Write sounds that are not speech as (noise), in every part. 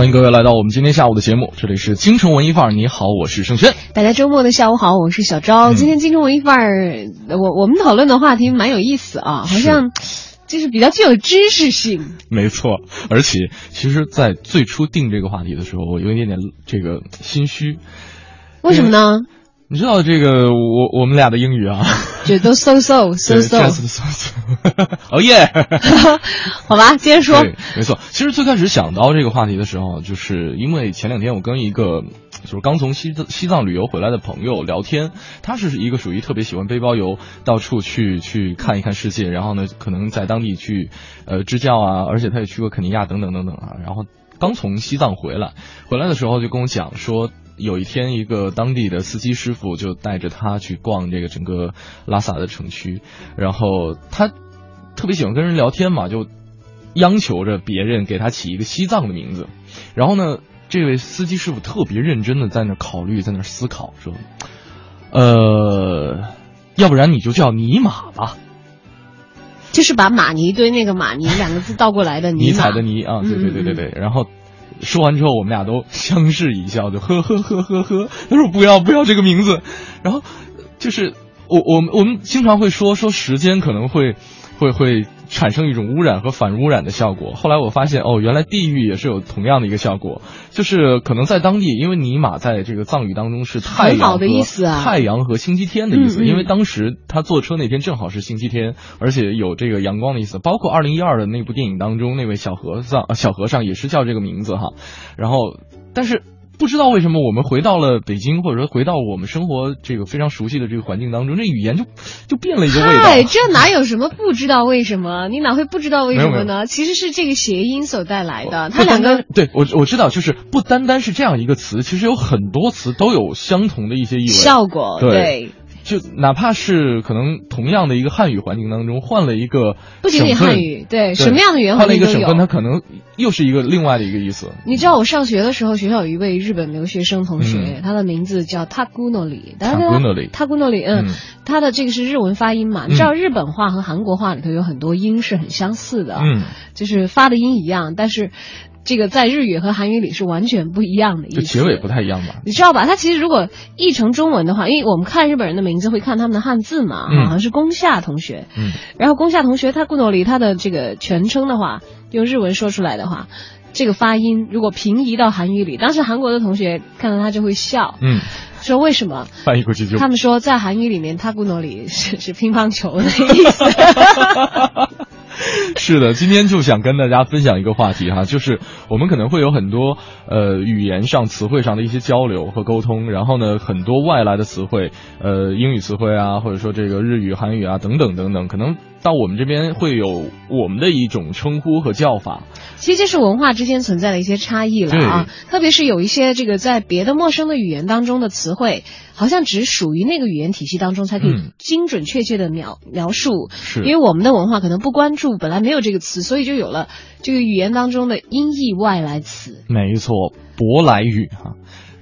欢迎各位来到我们今天下午的节目，这里是京城文艺范儿。你好，我是盛轩。大家周末的下午好，我是小昭。今天京城文艺范儿，我我们讨论的话题蛮有意思啊，好像就是比较具有知识性。没错，而且其实，在最初定这个话题的时候，我有一点点这个心虚。为什么呢？你知道这个我我们俩的英语啊，就都 so so so so so so，哦耶，(laughs) 好吧，接着说。没错，其实最开始想到这个话题的时候，就是因为前两天我跟一个就是刚从西藏西藏旅游回来的朋友聊天，他是一个属于特别喜欢背包游，到处去去看一看世界，然后呢，可能在当地去呃支教啊，而且他也去过肯尼亚等等等等啊，然后刚从西藏回来，回来的时候就跟我讲说。有一天，一个当地的司机师傅就带着他去逛这个整个拉萨的城区，然后他特别喜欢跟人聊天嘛，就央求着别人给他起一个西藏的名字。然后呢，这位司机师傅特别认真的在那考虑，在那思考，说：“呃，要不然你就叫尼玛吧。”就是把马尼堆那个马尼两个字倒过来的尼采的尼啊，对对对对对，然后。说完之后，我们俩都相视一笑，就呵呵呵呵呵。他说：“不要不要这个名字。”然后就是我我们我们经常会说说时间可能会会会。产生一种污染和反污染的效果。后来我发现，哦，原来地狱也是有同样的一个效果，就是可能在当地，因为尼玛在这个藏语当中是太阳的意思啊，太阳和星期天的意思。因为当时他坐车那天正好是星期天，而且有这个阳光的意思。包括二零一二的那部电影当中，那位小和尚小和尚也是叫这个名字哈。然后，但是。不知道为什么我们回到了北京，或者说回到我们生活这个非常熟悉的这个环境当中，这语言就就变了一个味道。对，这哪有什么不知道为什么？你哪会不知道为什么呢？(laughs) 其实是这个谐音所带来的。它两个对我我知道，就是不单单是这样一个词，其实有很多词都有相同的一些意味效果。对。就哪怕是可能同样的一个汉语环境当中，换了一个不仅仅汉语，对什么样的语言换了一个省份，它可能又是一个另外的一个意思。你知道我上学的时候，学校有一位日本留学生同学，他的名字叫 Tagunori。Tagunori。Tagunori，嗯，他的这个是日文发音嘛？你知道日本话和韩国话里头有很多音是很相似的，嗯，就是发的音一样，但是。这个在日语和韩语里是完全不一样的意思，结尾不太一样吧？你知道吧？它其实如果译成中文的话，因为我们看日本人的名字会看他们的汉字嘛，好像是宫下同学。嗯，然后宫下同学他顾诺里他的这个全称的话，用日文说出来的话，这个发音如果平移到韩语里，当时韩国的同学看到他就会笑，嗯，说为什么？翻译过去就他们说在韩语里面，他顾诺里是是乒乓球的意思。(laughs) (laughs) 是的，今天就想跟大家分享一个话题哈，就是我们可能会有很多呃语言上、词汇上的一些交流和沟通，然后呢，很多外来的词汇，呃，英语词汇啊，或者说这个日语、韩语啊等等等等，可能。到我们这边会有我们的一种称呼和叫法，其实这是文化之间存在的一些差异了啊。特别是有一些这个在别的陌生的语言当中的词汇，好像只属于那个语言体系当中才可以精准确切的描描述。是，因为我们的文化可能不关注，本来没有这个词，所以就有了这个语言当中的音译外来词。没错，舶来语哈。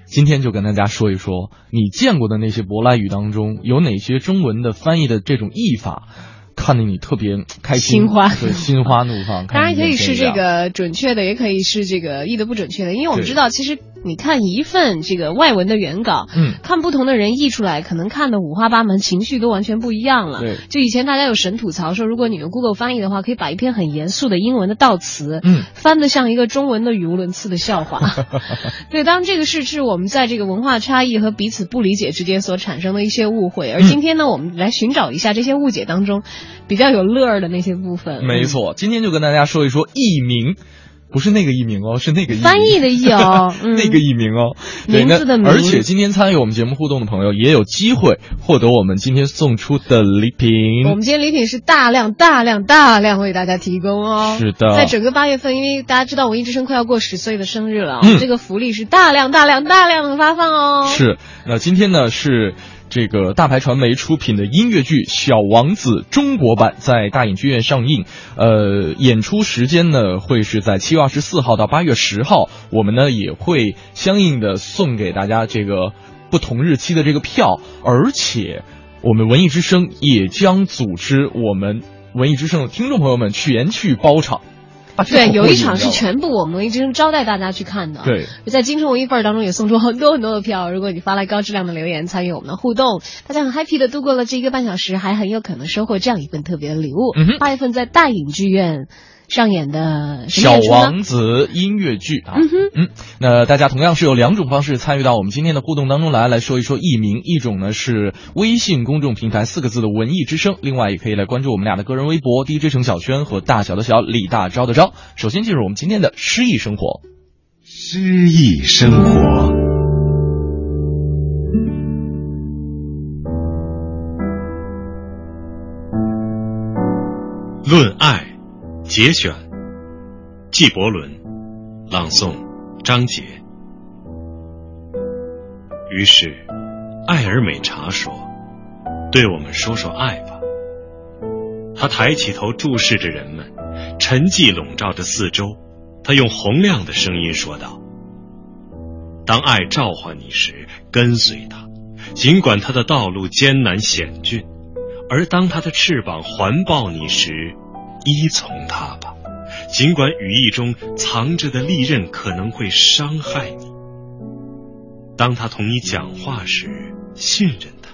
今天就跟大家说一说，你见过的那些舶来语当中有哪些中文的翻译的这种译法。看得你特别开心，心花。对，心花怒放。当然可以是这个准确的，也可以是这个译的不准确的，因为我们知道，其实你看一份这个外文的原稿，嗯，看不同的人译出来，可能看的五花八门，情绪都完全不一样了。对，就以前大家有神吐槽说，如果你用 Google 翻译的话，可以把一篇很严肃的英文的悼词，嗯，翻得像一个中文的语无伦次的笑话。(laughs) 对，当然这个是是我们在这个文化差异和彼此不理解之间所产生的一些误会，而今天呢，我们来寻找一下这些误解当中。比较有乐儿的那些部分，没错。今天就跟大家说一说译名，不是那个艺名哦，是那个翻译的译哦，(laughs) 那个艺名哦，名字的名。而且今天参与我们节目互动的朋友也有机会获得我们今天送出的礼品。我们今天礼品是大量、大量、大量为大家提供哦。是的，在整个八月份，因为大家知道文艺之声快要过十岁的生日了，这个福利是大量、大量、大量的发放哦。是，那今天呢是。这个大牌传媒出品的音乐剧《小王子》中国版在大影剧院上映，呃，演出时间呢会是在七月二十四号到八月十号，我们呢也会相应的送给大家这个不同日期的这个票，而且我们文艺之声也将组织我们文艺之声的听众朋友们前去包场。对，有一场是全部我们已经招待大家去看的。对，在京城文艺范儿当中也送出很多很多的票。如果你发来高质量的留言，参与我们的互动，大家很 happy 的度过了这一个半小时，还很有可能收获这样一份特别的礼物。八月份在大影剧院。上演的小王子音乐剧啊，嗯，那大家同样是有两种方式参与到我们今天的互动当中来，来说一说艺名，一种呢是微信公众平台四个字的文艺之声，另外也可以来关注我们俩的个人微博 DJ 程小轩和大小的小李大钊的钊。首先进入我们今天的诗意生活，诗意生活，论爱。节选，纪伯伦，朗诵，张杰。于是，艾尔美查说：“对我们说说爱吧。”他抬起头注视着人们，沉寂笼罩着四周。他用洪亮的声音说道：“当爱召唤你时，跟随他，尽管他的道路艰难险峻；而当他的翅膀环抱你时，”依从他吧，尽管羽翼中藏着的利刃可能会伤害你。当他同你讲话时，信任他，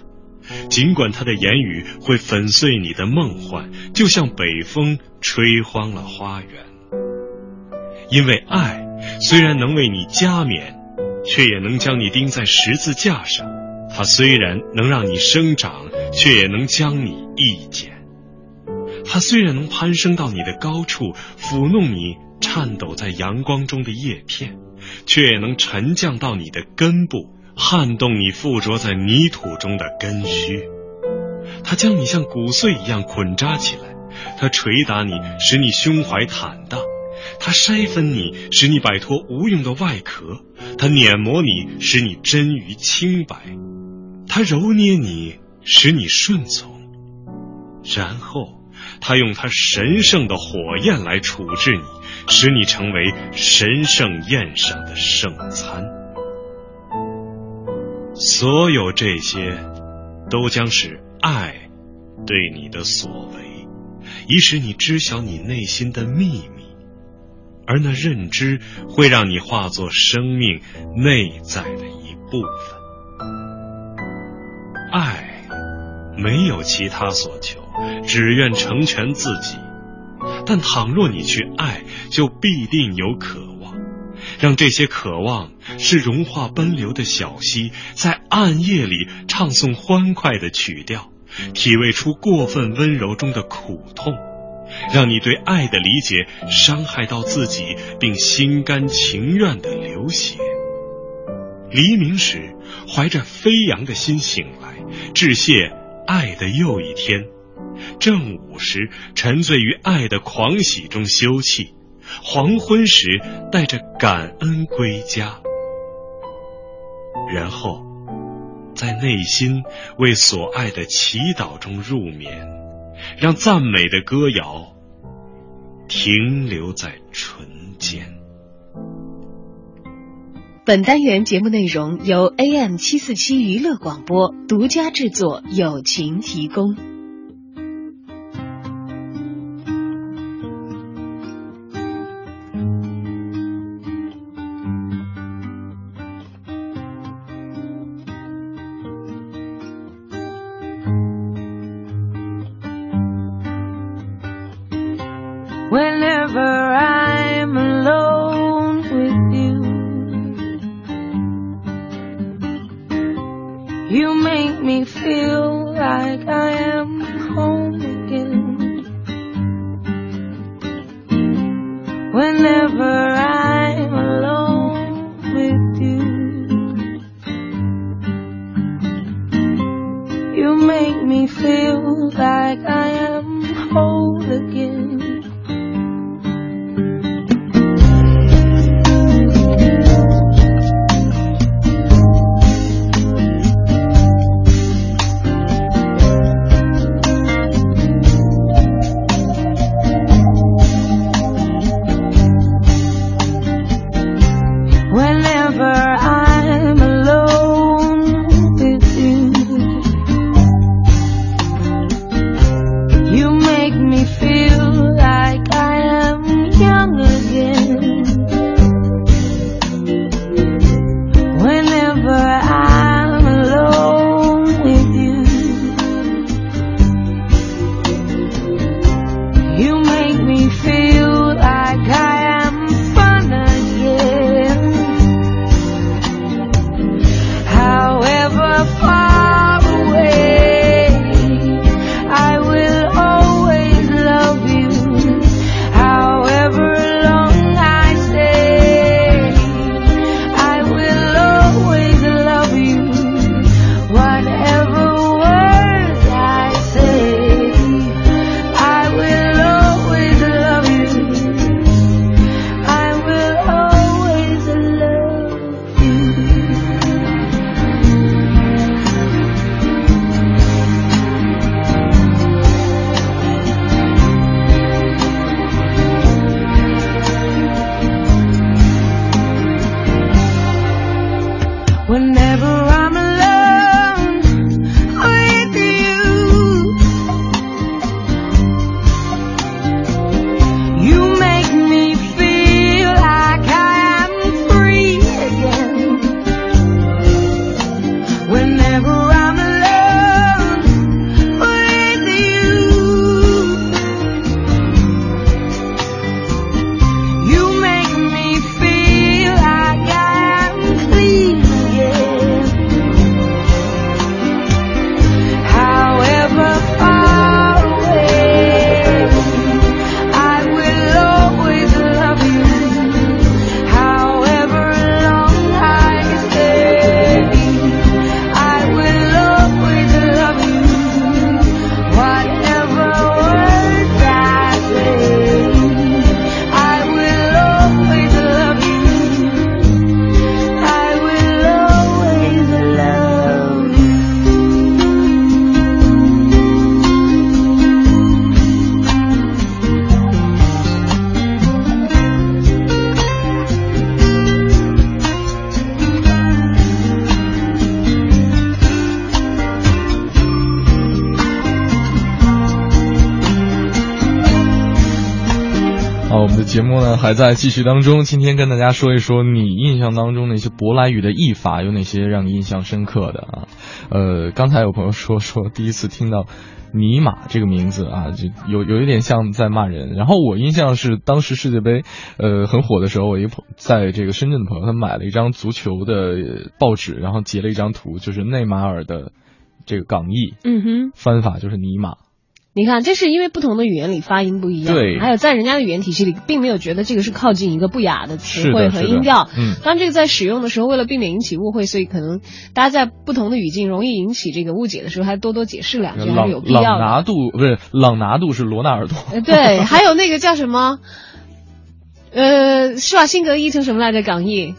尽管他的言语会粉碎你的梦幻，就像北风吹荒了花园。因为爱虽然能为你加冕，却也能将你钉在十字架上；它虽然能让你生长，却也能将你一剪。它虽然能攀升到你的高处，抚弄你颤抖在阳光中的叶片，却也能沉降到你的根部，撼动你附着在泥土中的根须。它将你像骨碎一样捆扎起来，它捶打你，使你胸怀坦荡；它筛分你，使你摆脱无用的外壳；它碾磨你，使你臻于清白；它揉捏你，使你顺从，然后。他用他神圣的火焰来处置你，使你成为神圣宴上的圣餐。所有这些，都将是爱对你的所为，以使你知晓你内心的秘密，而那认知会让你化作生命内在的一部分。爱。没有其他所求，只愿成全自己。但倘若你去爱，就必定有渴望。让这些渴望是融化奔流的小溪，在暗夜里唱诵欢快的曲调，体味出过分温柔中的苦痛。让你对爱的理解伤害到自己，并心甘情愿的流血。黎明时，怀着飞扬的心醒来，致谢。爱的又一天，正午时沉醉于爱的狂喜中休憩，黄昏时带着感恩归家，然后在内心为所爱的祈祷中入眠，让赞美的歌谣停留在唇间。本单元节目内容由 AM 七四七娱乐广播独家制作，友情提供。好，我们的节目呢还在继续当中。今天跟大家说一说你印象当中那些舶来语的译法有哪些让你印象深刻的啊？呃，刚才有朋友说说第一次听到“尼玛”这个名字啊，就有有一点像在骂人。然后我印象是当时世界杯呃很火的时候，我一个朋在这个深圳的朋友他买了一张足球的报纸，然后截了一张图，就是内马尔的这个港译嗯哼。翻法就是“尼玛”。你看，这是因为不同的语言里发音不一样，对还有在人家的语言体系里，并没有觉得这个是靠近一个不雅的词汇和音调。嗯当然，这个在使用的时候，为了避免引起误会，所以可能大家在不同的语境容易引起这个误解的时候，还多多解释两句，还是有必要的。朗拿度不是朗拿度是罗纳尔多。呃，对，还有那个叫什么，呃，施瓦辛格译成什么来着？港译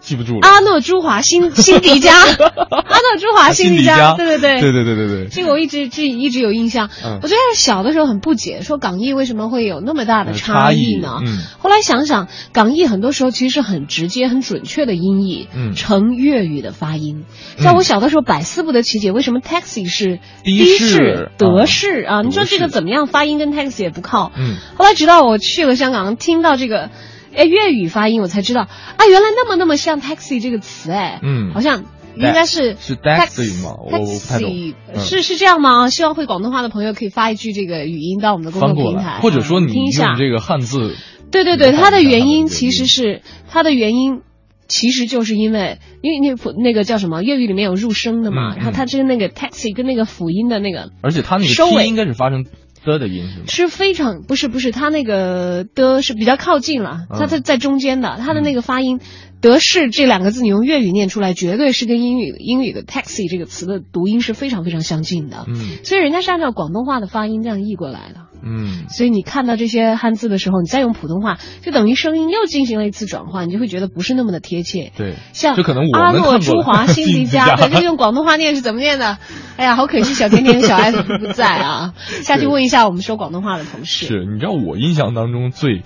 记不住了。阿诺朱华辛辛迪加，(laughs) 阿诺朱华辛迪迪加，对对对，对对对对对。这个我一直这一直有印象。嗯我最开始小的时候很不解，说港译为什么会有那么大的呃差异呢？后来想想，港译很多时候其实是很直接、很准确的音译，嗯成粤语的发音。像我小的时候百思不得其解，为什么 taxi 是的士士、德士啊？你说这个怎么样发音跟 taxi 也不靠。嗯后来直到我去了香港，听到这个。哎，粤语发音我才知道。啊，原来那么那么像 taxi 这个词哎，嗯。好像应该是是 taxi 吗我我不太懂。taxi 嗯。是是这样吗？希望会广东话的朋友可以发一句这个语音到我们的公众平台，或者说你嗯听一下。用这个汉字，对对对，它的原原因其实是它的原因。其实就是因为，因为那个那个叫什么粤语里面有入声的嘛，嗯然后它就是那个 taxi 跟那个辅音的那个，而且它那个收尾。应该是发成的的音是吗？是非常不是不是，它那个的是比较靠近了，它在在中间的，它的那个发音。德式这两个字，你用粤语念出来，绝对是跟英语英语的 taxi 这个词的读音是非常非常相近的。嗯，所以人家是按照广东话的发音这样译过来的。嗯，所以你看到这些汉字的时候，你再用普通话，就等于声音又进行了一次转换，你就会觉得不是那么的贴切。对，像就可能阿诺朱华辛迪加，(laughs) 对，就用广东话念是怎么念的？哎呀，好可惜，小甜甜、小 S 不在啊。(laughs) 下去问一下我们说广东话的同事。是，你知道我印象当中最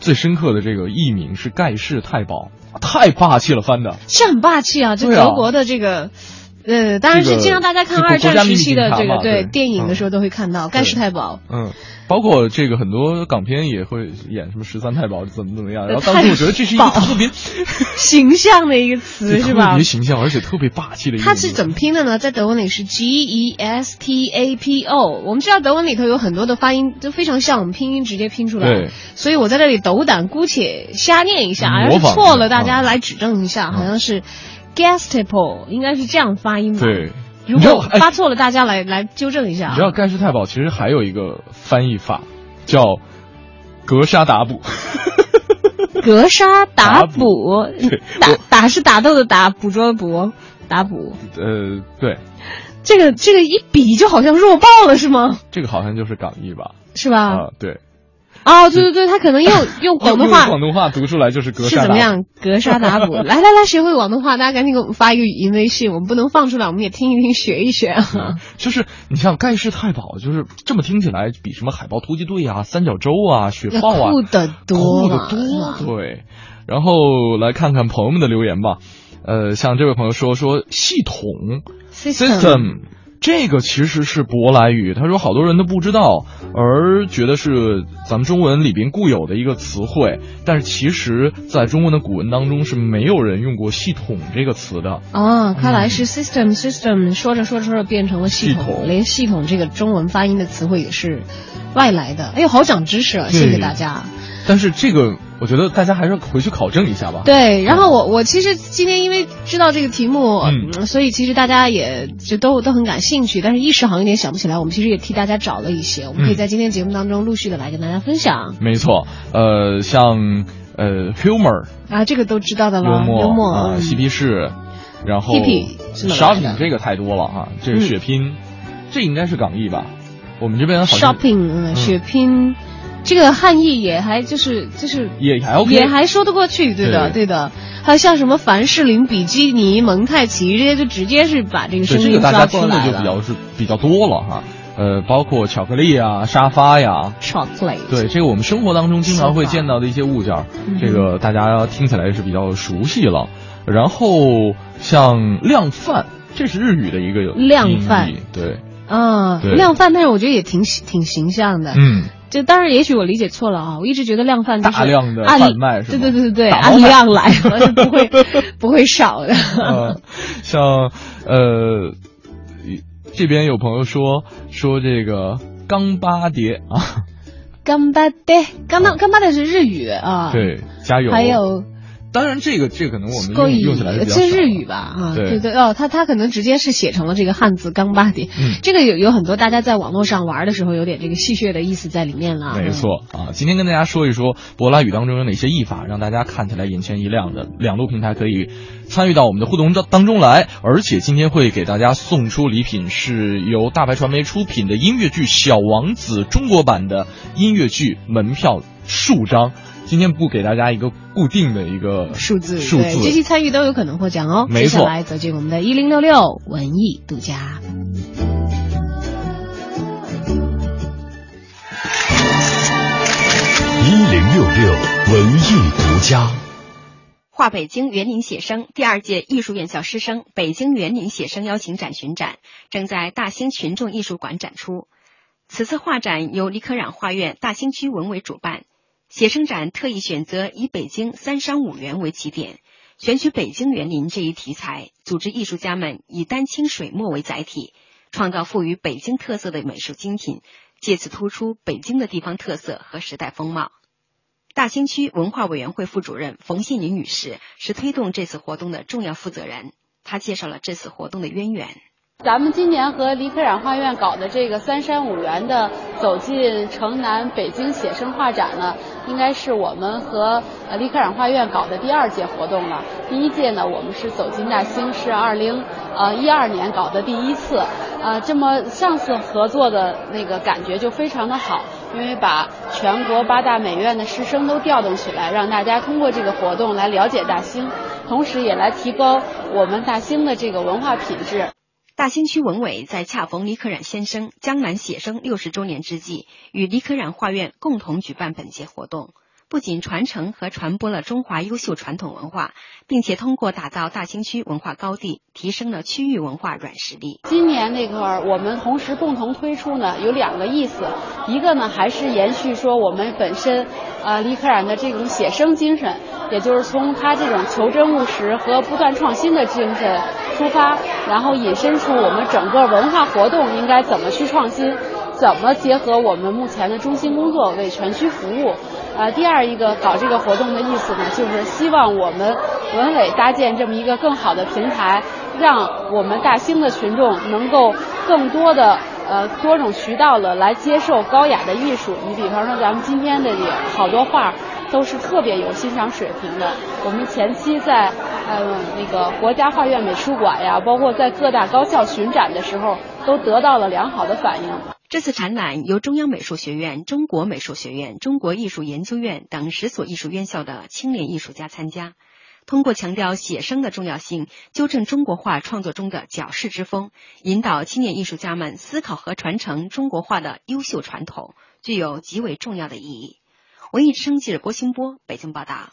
最深刻的这个艺名是盖世太保。太霸气了，翻的是很霸气啊！就德国的这个，呃，当然是经常大家看二战时期的这个对电影的时候都会看到盖世太保。嗯，包括这个很多港片也会演什么十三太保怎么怎么样。然后当时我觉得这是一个特别 (laughs) 形象的一个词，是吧？特别形象，而且特别霸气的一个。它是怎么拼的呢？在德文里是 G E S T A P O。我们知道德文里头有很多的发音都非常像我们拼音直接拼出来。对。所以我在这里斗胆姑且瞎念一下，要是错了，大家来指正一下。好像是 Gestapo，应该是这样发音吧？对。如果发错了，大家来来纠正一下。你知道盖世太保其实还有一个翻译法，叫格杀打补。格杀打捕，打打是打斗的打，捕捉的捕，打捕。呃，对。这个这个一比就好像弱爆了，是吗？这个好像就是港译吧？是吧？啊，对。哦，对对对，他可能用用 (laughs) 广东话，广东话读出来就是格是怎么样？格杀打补，(laughs) 来来来，学会广东话，大家赶紧给我们发一个语音微信，我们不能放出来，我们也听一听，学一学啊。就是你像盖世太保，就是这么听起来，比什么海豹突击队啊、三角洲啊、雪豹啊酷得多，酷得多。对，然后来看看朋友们的留言吧。呃，像这位朋友说说系统 system。这个其实是舶来语，他说好多人都不知道，而觉得是咱们中文里边固有的一个词汇，但是其实在中文的古文当中是没有人用过“系统”这个词的。哦，看来是 system system，说着说着说着变成了系统，连“系统”这个中文发音的词汇也是外来的。哎呦，好长知识啊！谢谢大家。但是这个。我觉得大家还是回去考证一下吧。对，然后我我其实今天因为知道这个题目，嗯，所以其实大家也就都都很感兴趣，但是一时好像有点想不起来。我们其实也替大家找了一些，我们可以在今天节目当中陆续的来跟大家分享。没错，呃，像呃，humor 啊，这个都知道的了，幽默，幽默啊，嬉皮士，然后 shopping 这个太多了哈，这个血拼，这应该是港译吧？我们这边好像 shopping 血拼。这个汉译也还就是就是也还 OK，也还说得过去，对的对的。还有像什么凡士林、比基尼、蒙太奇这些，就直接是把这个声音抓过来了。这个大家听的就比较是比较多了哈。呃，包括巧克力啊、沙发呀，chocolate。对，这个我们生活当中经常会见到的一些物件，这个大家听起来是比较熟悉了。然后像量贩，这是日语的一个量贩，对，啊，量贩，但是我觉得也挺挺形象的，嗯。就当然，也许我理解错了啊！我一直觉得量贩就是大量的贩卖，对对对对对，按量来，不会 (laughs) 不会少的。像呃，这边有朋友说说这个钢巴蝶啊，干巴蝶，钢巴干巴蝶是日语啊，对，加油，还有。当然，这个这可能我们用用起来是这日语吧，啊，对对哦，他他可能直接是写成了这个汉字“钢巴点”，嗯，这个有有很多大家在网络上玩的时候有点这个戏谑的意思在里面了。没错啊，今天跟大家说一说柏拉语当中有哪些译法，让大家看起来眼前一亮的。两路平台可以参与到我们的互动当当中来，而且今天会给大家送出礼品，是由大白传媒出品的音乐剧《小王子》中国版的音乐剧门票数张。今天不给大家一个固定的一个数字，数字，积极参与都有可能获奖哦。没错，接下来走进我们的一零六六文艺独家。一零六六文艺独家。画北京园林写生第二届艺术院校师生北京园林写生邀请展巡展正在大兴群众艺术馆展出。此次画展由李可染画院大兴区文委主办。写生展特意选择以北京三商五园为起点，选取北京园林这一题材，组织艺术家们以丹青水墨为载体，创造富于北京特色的美术精品，借此突出北京的地方特色和时代风貌。大兴区文化委员会副主任冯信林女士是推动这次活动的重要负责人，她介绍了这次活动的渊源。咱们今年和黎可染画院搞的这个三山五园的走进城南北京写生画展呢，应该是我们和呃黎可染画院搞的第二届活动了。第一届呢，我们是走进大兴，是二零呃一二年搞的第一次。呃，这么上次合作的那个感觉就非常的好，因为把全国八大美院的师生都调动起来，让大家通过这个活动来了解大兴，同时也来提高我们大兴的这个文化品质。大兴区文委在恰逢李可染先生江南写生六十周年之际，与李可染画院共同举办本届活动，不仅传承和传播了中华优秀传统文化，并且通过打造大兴区文化高地，提升了区域文化软实力。今年那块儿，我们同时共同推出呢，有两个意思，一个呢还是延续说我们本身，呃，李可染的这种写生精神，也就是从他这种求真务实和不断创新的精神。出发，然后引申出我们整个文化活动应该怎么去创新，怎么结合我们目前的中心工作为全区服务。呃，第二一个搞这个活动的意思呢，就是希望我们文委搭建这么一个更好的平台，让我们大兴的群众能够更多的呃多种渠道的来接受高雅的艺术。你比方说咱们今天的也好多画。都是特别有欣赏水平的。我们前期在呃那个国家画院美术馆呀，包括在各大高校巡展的时候，都得到了良好的反应。这次展览由中央美术学院、中国美术学院、中国艺术研究院等十所艺术院校的青年艺术家参加，通过强调写生的重要性，纠正中国画创作中的矫饰之风，引导青年艺术家们思考和传承中国画的优秀传统，具有极为重要的意义。文艺之声记者郭新波北京报道。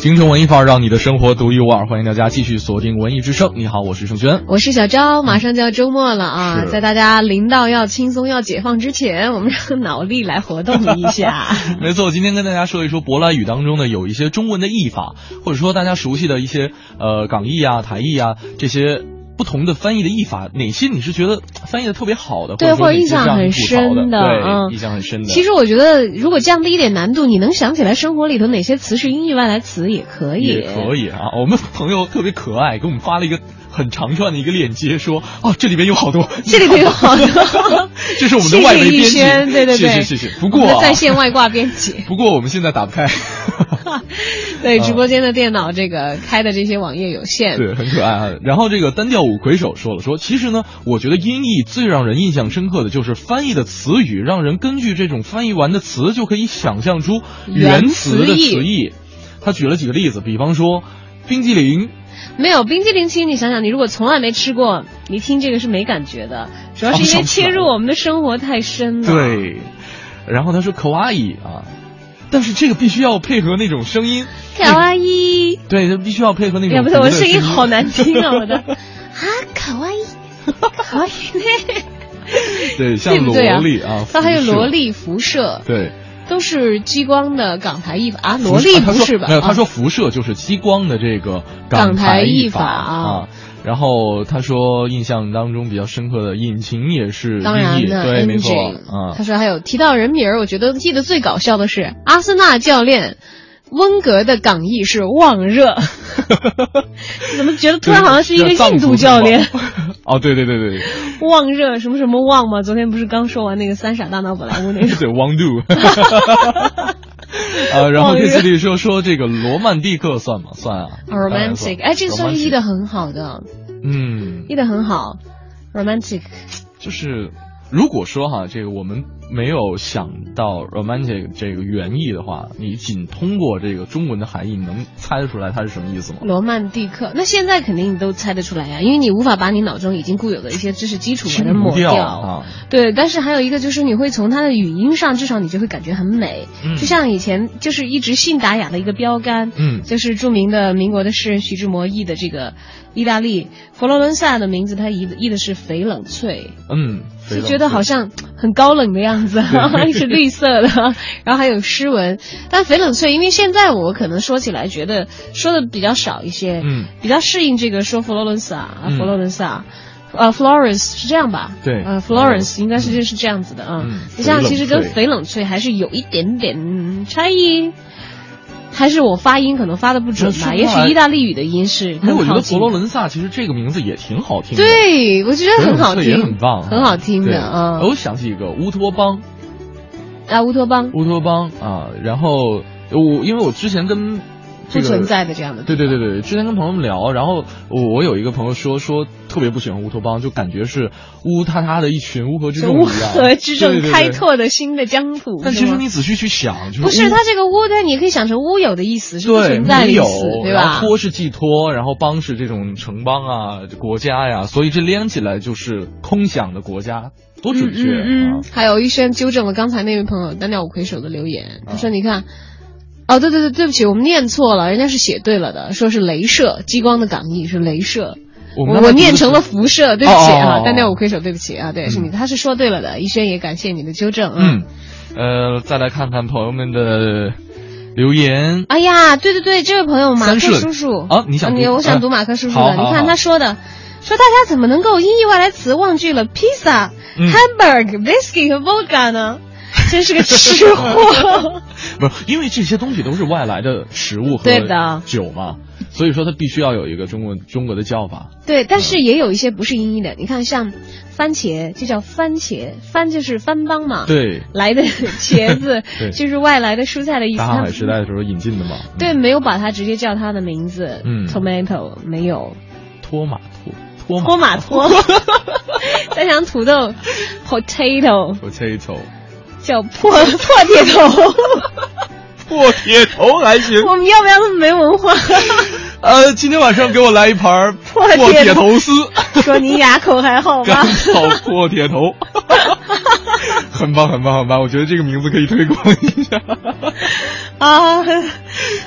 京城文艺范儿，让你的生活独一无二。欢迎大家继续锁定文艺之声。你好，我是盛轩，我是小昭。马上就要周末了啊，在大家临到要轻松要解放之前，我们让脑力来活动一下。(laughs) (laughs) 没错，今天跟大家说一说舶来语当中呢，有一些中文的译法，或者说大家熟悉的一些呃港译啊、台译啊这些。不同的翻译的译法，哪些你是觉得翻译的特别好的？对，或者印象很深的，对，印象很深的。其实我觉得，如果降低一点难度，你能想起来生活里头哪些词是音译外来词也可以。也可以啊，我们朋友特别可爱，给我们发了一个很长串的一个链接，说哦，这里边有好多，(laughs) 这里边有好多，(laughs) 这是我们的外围编辑，对对对，谢谢谢谢。不过在线外挂编辑，(laughs) 不过我们现在打不开。对，直播间的电脑这个开的这些网页有限，对，很可爱啊。然后这个单调五魁首说了，说其实呢，我觉得音译最让人印象深刻的就是翻译的词语，让人根据这种翻译完的词就可以想象出原词的词义。他举了几个例子，比方说冰激凌，没有冰激凌，其实你想想，你如果从来没吃过，你听这个是没感觉的，主要是因为切入我们的生活太深了。对，然后他说可哇伊啊。但是这个必须要配合那种声音，卡哇伊。对，它必须要配合那种。不是，我声音好难听啊！(laughs) 我的啊，卡哇伊，(laughs) 可哇伊。对，像萝莉啊，它还有萝莉辐射。对，都是激光的港台译法啊，萝莉不是吧？没有，他说辐射就是激光的这个港台译法啊。然后他说，印象当中比较深刻的引擎也是当然的，对，没错啊。他说还有提到人名儿，我觉得记得最搞笑的是阿森纳教练温格的港译是旺热，(laughs) 怎么觉得突然好像是一个 (laughs) 印度教练？哦，对对对对，旺热什么什么旺吗？昨天不是刚说完那个三傻大闹宝莱坞那个？(laughs) 对，旺度。呃，然后这次里说说这个罗曼蒂克算吗？算啊，romantic，哎，这个算是译的很好的，嗯，译的很好，romantic，就是如果说哈，这个我们没有想到 romantic 这个原意的话，你仅通过这个中文的含义，你能猜得出来它是什么意思吗？罗曼蒂克，那现在肯定你都猜得出来呀、因为你无法把你脑中已经固有的一些知识基础把它抹掉啊对，但是还有一个就是你会从它的语音上，至少你就会感觉很美。嗯就像以前就是一直信达雅的一个标杆，嗯就是著名的民国的诗人徐志摩译的这个意大利佛罗伦萨的名字，它译的译的是翡冷翠。嗯，就觉得好像很高冷的样子，(laughs) 是绿色的，(laughs) 然后还有诗文。但翡冷翠，因为现在我可能说起来觉得说的比较少一些，嗯，比较适应这个说佛罗伦萨，啊嗯佛罗伦萨。呃，Florence 是这样吧？对呃，Florence 应该是就是这样子的啊。嗯你像其实跟翡翡冷翠还是有一点点差异，还是我发音可能发的不准吧？也许意大利语的音是因为我觉得。佛罗伦萨其实这个名字也挺好听的，对，我觉得很好听，也很棒，很好听的啊。我想起一个乌托邦，啊，乌托邦乌托邦啊，然后我因为我之前跟这个不存在的这样的对对对对，之前跟朋友们聊，然后我我有一个朋友说说特别不喜欢乌托邦，就感觉是乌塌塌的一群乌合之众乌，合之众开拓的新的疆土。但其实你仔细去想，就是不是乌它这个乌，但你可以想成乌有的意思，是不存在的意思，对吧？托是寄托，然后邦是这种城邦啊、国家呀，所以这连起来就是空想的国家，多准确、嗯嗯啊嗯！还有医生纠正了刚才那位朋友单调五魁首的留言，他说：“你看，哦，对对对，对不起，我们念错了，人家是写对了的，说是镭射，激光的港译是镭射。”我我念成了辐射，对不起啊，哦哦哦单调五魁首，对不起啊，对，是你，他是说对了的，一轩也感谢你的纠正，嗯，呃，再来看看朋友们的留言。哎呀，对对对，这位朋友马克叔叔啊你想我想读嗯马克叔叔的，你看他说的，说大家怎么能够因译外来词忘记了披萨、嗯 hamburg、whisky 和 vodka 呢？真是个吃货。(laughs) 不是，因为这些东西都是外来的食物和酒嘛，所以说它必须要有一个中国中国的叫法。对，但是也有一些不是音译的，你看像番茄就叫番茄，番就是番邦嘛，，对，来的茄子 (laughs) 就是外来的蔬菜的意思。大航海时代的时候引进的嘛。嗯对，没有把它直接叫它的名字，嗯，tomato 没有，托马托托托马托，(laughs) 再想土豆，(laughs) potato potato 叫破破铁头，(laughs) 破铁头还行。(laughs) 我们要不要那么没文化？(laughs) 呃，今天晚上给我来一盘破破铁铁头丝，说你哑口还好吗干？炒破铁头，很棒很棒很棒，我觉得这个名字可以推广一下。啊，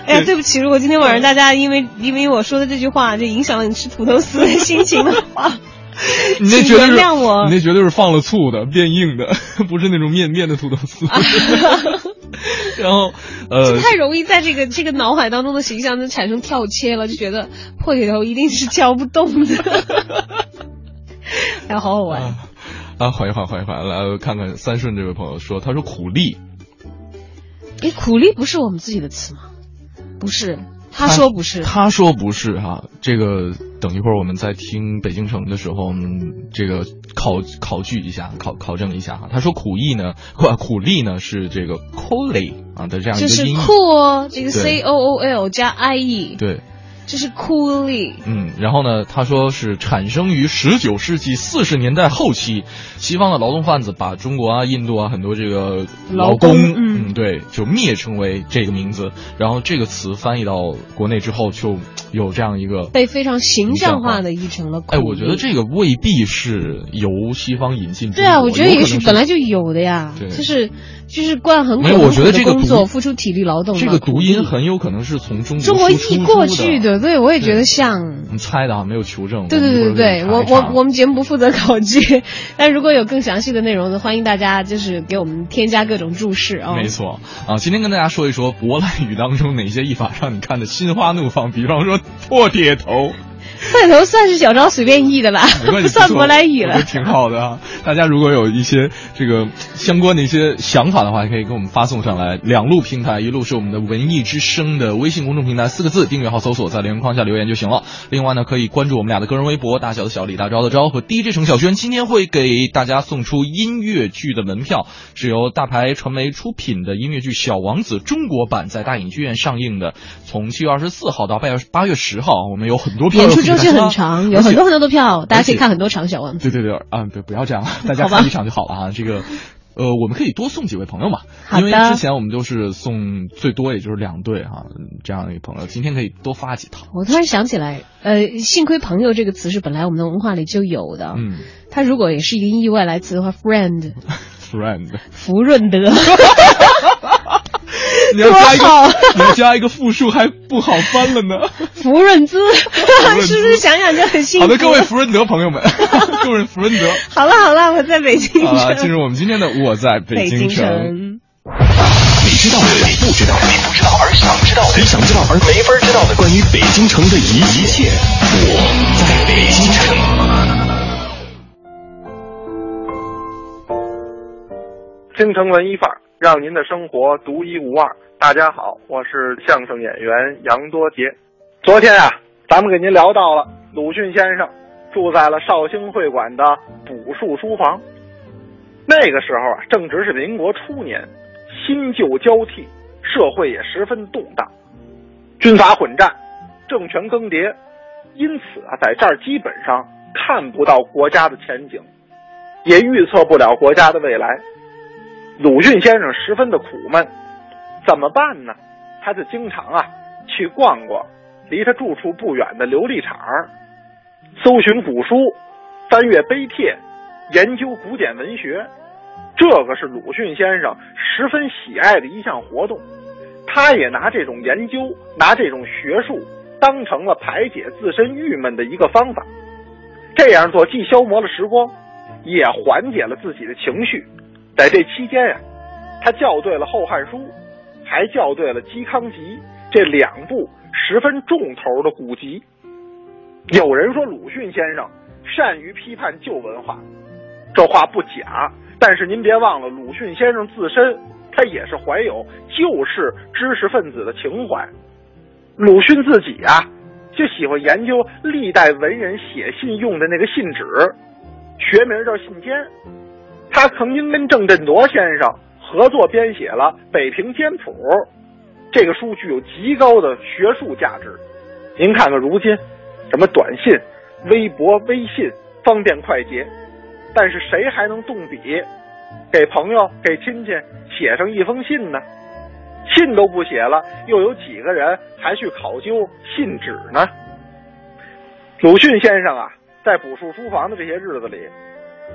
哎呀，对不起，如果今天晚上大家因为因为我说的这句话就影响了你吃土豆丝的心情的话，请 (laughs) 你那绝对是我你那绝对是放了醋的，变硬的，(laughs) 不是那种面面的土豆丝。(laughs) 然后，呃，太容易在这个这个脑海当中的形象就产生跳切了，就觉得破铁头一定是敲不动的，哎，好好玩。啊啊，缓一缓，缓一缓，来看看三顺这位朋友说，他说苦力，哎，苦力不是我们自己的词吗？不是，他说不是。他说不是哈、这个等一会儿我们在听北京城的时候，嗯，这个考考据一下，考考证一下哈。他说苦役呢，苦苦力呢是这个 coolly 啊的这样一就是个音译，酷哦，这个 C O O L 加 I E，对。这是 coolly。嗯，然后呢，他说是产生于十九世纪四十年代后期，西方的劳动贩子把中国啊、印度啊很多这个劳劳工，工嗯对，就蔑称为这个名字，然后这个词翻译到国内之后，就有这样一个被非常形象化的译成了。哎，我觉得这个未必是由西方引进。对啊，我觉得也是本来就有的呀，对就是就是惯很我觉得这个工作，付出体力劳动。这个读音很有可能是从中国中国译过去的，对我也觉得像。你猜的啊，没有求证。对对对对对，我我我我们节目不负责考据，但如果有更详细的内容呢，欢迎大家就是给我们添加各种注释啊。没错啊，今天跟大家说一说舶来语当中哪些译法让你看的心花怒放，比方说破铁头。破头算是小昭随便译的吧，不错舶来语了。挺好的啊。大家如果有一些这个相关的一些想法的话，可以给我们发送上来。两路平台，一路是我们的文艺之声的微信公众平台，四个字订阅号搜索，在留言框下留言就行了。另外呢，可以关注我们俩的个人微博，大小的小李，大招的招和 DJ 程小轩。今天会给大家送出音乐剧的门票，是由大牌传媒出品的音乐剧《小王子》中国版在大影剧院上映的，从七月二十四号到八月八月十号，我们有很多票演周期很长，有很多很多的票，大家可以看很多场小王子。对对对，啊，对，不要这样，大家看一场就好了啊。这个呃，我们可以多送几位朋友嘛，好的因为之前我们都是送最多也就是两对哈，这样的一个朋友，今天可以多发几套。我突然想起来，呃，幸亏“朋友”这个词是本来我们的文化里就有的。嗯它如果也是一个意外来词的话，friend，，friend，福润德，(laughs) 你要加一个，你要加一个复数还不好翻了呢。(laughs) 福润滋，润滋 (laughs) 是不是想想就很幸福？好的，各位福润德 (laughs) 朋友们，各位福润德，好了好了，我在北京好了，进，入我们今天的我在北北京京城。城。你知道的，你不知道的，你不知道而想知道的，你想知道而没法知道的，关于北京城的一一切，我在北京城。京城文艺范儿，让您的生活独一无二。大家好，我是相声演员杨多杰。昨天啊，咱们给您聊到了鲁迅先生住在了绍兴会馆的补树书房。那个时候啊，正值是民国初年，新旧交替，社会也十分动荡，军阀混战，政权更迭，因此啊，在这儿基本上看不到国家的前景，也预测不了国家的未来。鲁迅先生十分的苦闷，怎么办呢？他就经常啊去逛逛离他住处不远的琉璃厂，搜寻古书，翻阅碑帖，研究古典文学。这个是鲁迅先生十分喜爱的一项活动。他也拿这种研究，拿这种学术当成了排解自身郁闷的一个方法。这样做既消磨了时光，也缓解了自己的情绪。在这期间呀、他校对了《后汉书》，还校对了《嵇康集》这两部十分重头的古籍。有人说鲁迅先生善于批判旧文化，这话不假。但是您别忘了，鲁迅先生自身他也是怀有旧式知识分子的情怀。鲁迅自己啊，就喜欢研究历代文人写信用的那个信纸，学名叫信笺。他曾经跟郑振铎先生合作编写了《北平笺谱》，这个书具有极高的学术价值。您看看如今，什么短信、微博、微信方便快捷，但是谁还能动笔给朋友、给亲戚写上一封信呢？信都不写了，又有几个人还去考究信纸呢？鲁迅先生啊，在补树书房的这些日子里，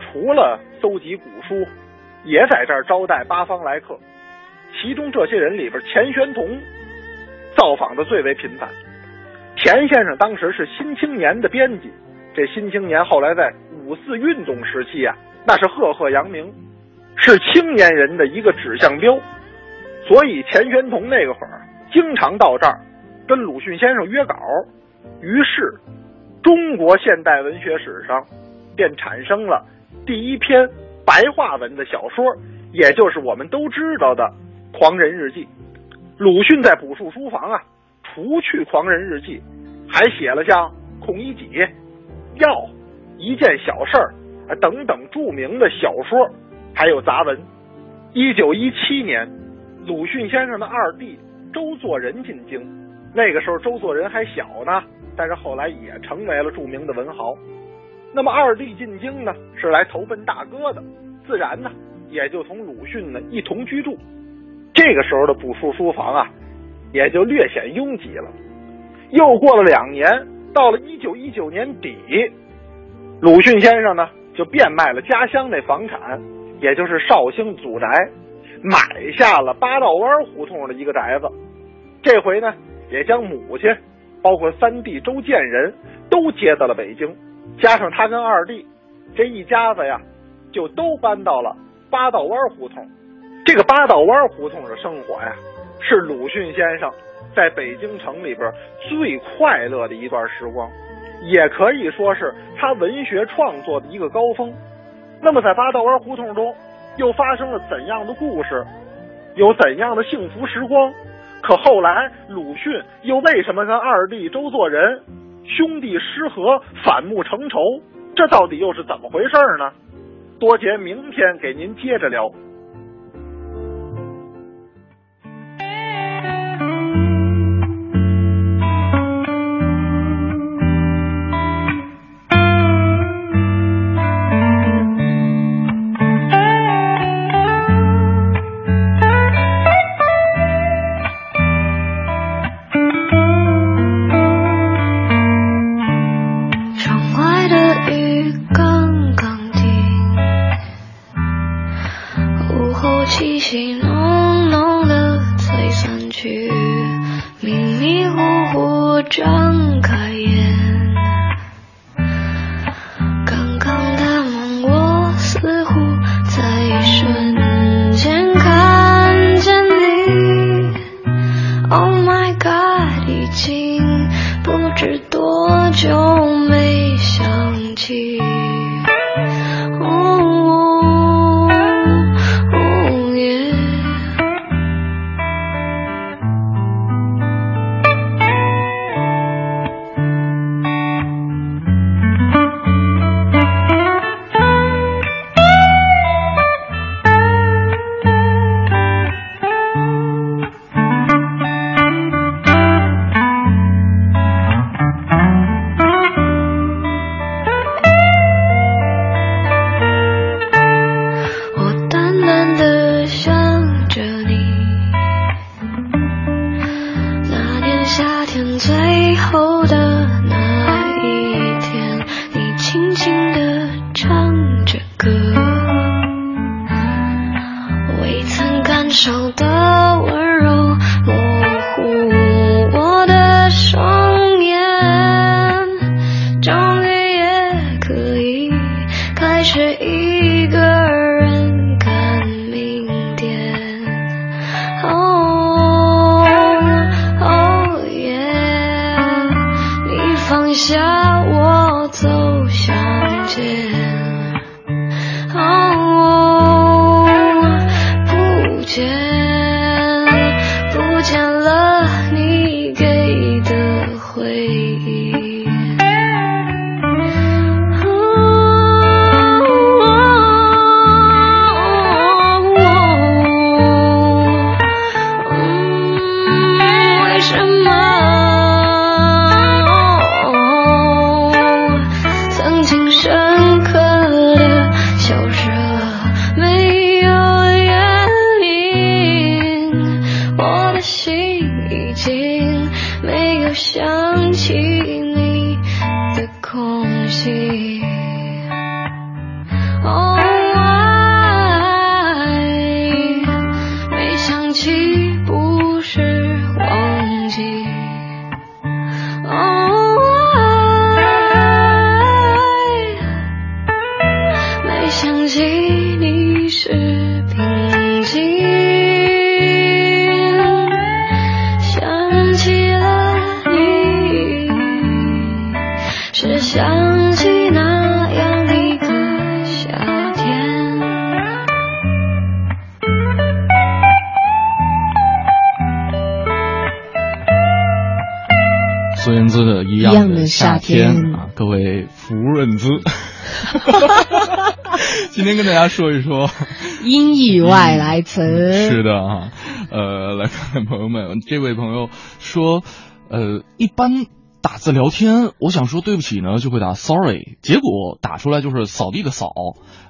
除了搜集古书，也在这儿招待八方来客。其中这些人里边，钱玄同造访的最为频繁。钱先生当时是《新青年》的编辑，这《新青年》后来在五四运动时期啊，那是赫赫扬名，是青年人的一个指向标。所以钱玄同那个会儿经常到这儿跟鲁迅先生约稿，于是中国现代文学史上便产生了第一篇白话文的小说，也就是我们都知道的《狂人日记》。鲁迅在补树书房啊，除去《狂人日记》，还写了像《孔乙己》《药》《一件小事儿》啊等等著名的小说，还有杂文。一九一七年，鲁迅先生的二弟周作人进京，那个时候周作人还小呢，但是后来也成为了著名的文豪。那么二弟进京呢，是来投奔大哥的，自然呢也就同鲁迅呢一同居住。这个时候的补树书房啊，也就略显拥挤了。又过了两年，到了一九一九年底，鲁迅先生呢就变卖了家乡那房产，也就是绍兴祖宅，买下了八道湾胡同的一个宅子。这回呢，也将母亲，包括三弟周建人都接到了北京，加上他跟二弟，这一家子呀，就都搬到了八道湾胡同。这个八道湾胡同的生活呀，是鲁迅先生在北京城里边最快乐的一段时光，也可以说是他文学创作的一个高峰。那么在八道湾胡同中，又发生了怎样的故事？有怎样的幸福时光？可后来鲁迅又为什么跟二弟周作人兄弟失和、反目成仇？这到底又是怎么回事呢？多杰明天给您接着聊。大家说一说。音译外来词。是的啊，呃，来看看朋友们，这位朋友说，呃，一般打字聊天，我想说对不起呢，就会打 sorry，结果打出来就是扫地的扫，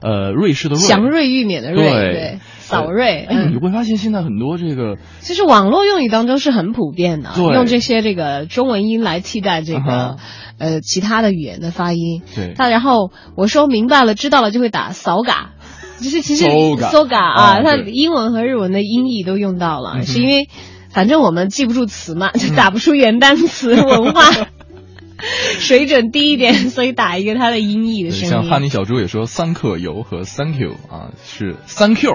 呃，瑞士的瑞，祥瑞玉免的瑞，对对，扫瑞。哎，你嗯，会发现现在很多这个 (laughs) 其实网络用语当中是很普遍的，对用这些这个中文音来替代这个呃其他的语言的发音。对他然后我说明白了，知道了就会打扫嘎。就是其实 Soga soga 啊，它啊对英文和日文的音译都用到了，是因为反正我们记不住词嘛，就打不出原单词，文化 (laughs) 水准低一点，所以打一个它的音译的声音。像哈尼小猪也说三克油和 thank you 啊是 thank you，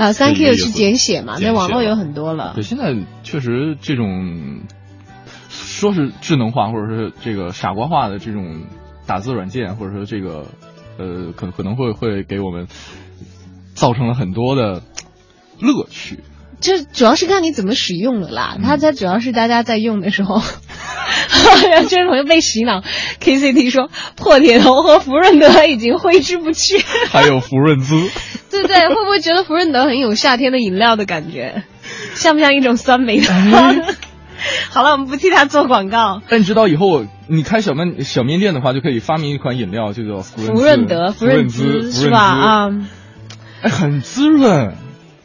啊，thank you 是简写嘛，那网络有很多了对，。现在确实这种说是智能化或者是这个傻瓜化的这种打字软件，或者说这个呃，可可能会会给我们造成了很多的乐趣。这主要是看你怎么使用了啦。嗯它它主要是大家在用的时候，(laughs) 然后这位朋友被洗脑，KCT 说破铁头和福润德已经挥之不去。(laughs) 还有福润滋，(laughs) 对不对？会不会觉得福润德很有夏天的饮料的感觉？像不像一种酸梅汤？哎好了，我们不替他做广告。但你知道以后你开小面小面店的话，就可以发明一款饮料，就叫福福润德、福润滋，是吧？啊，哎，很滋润，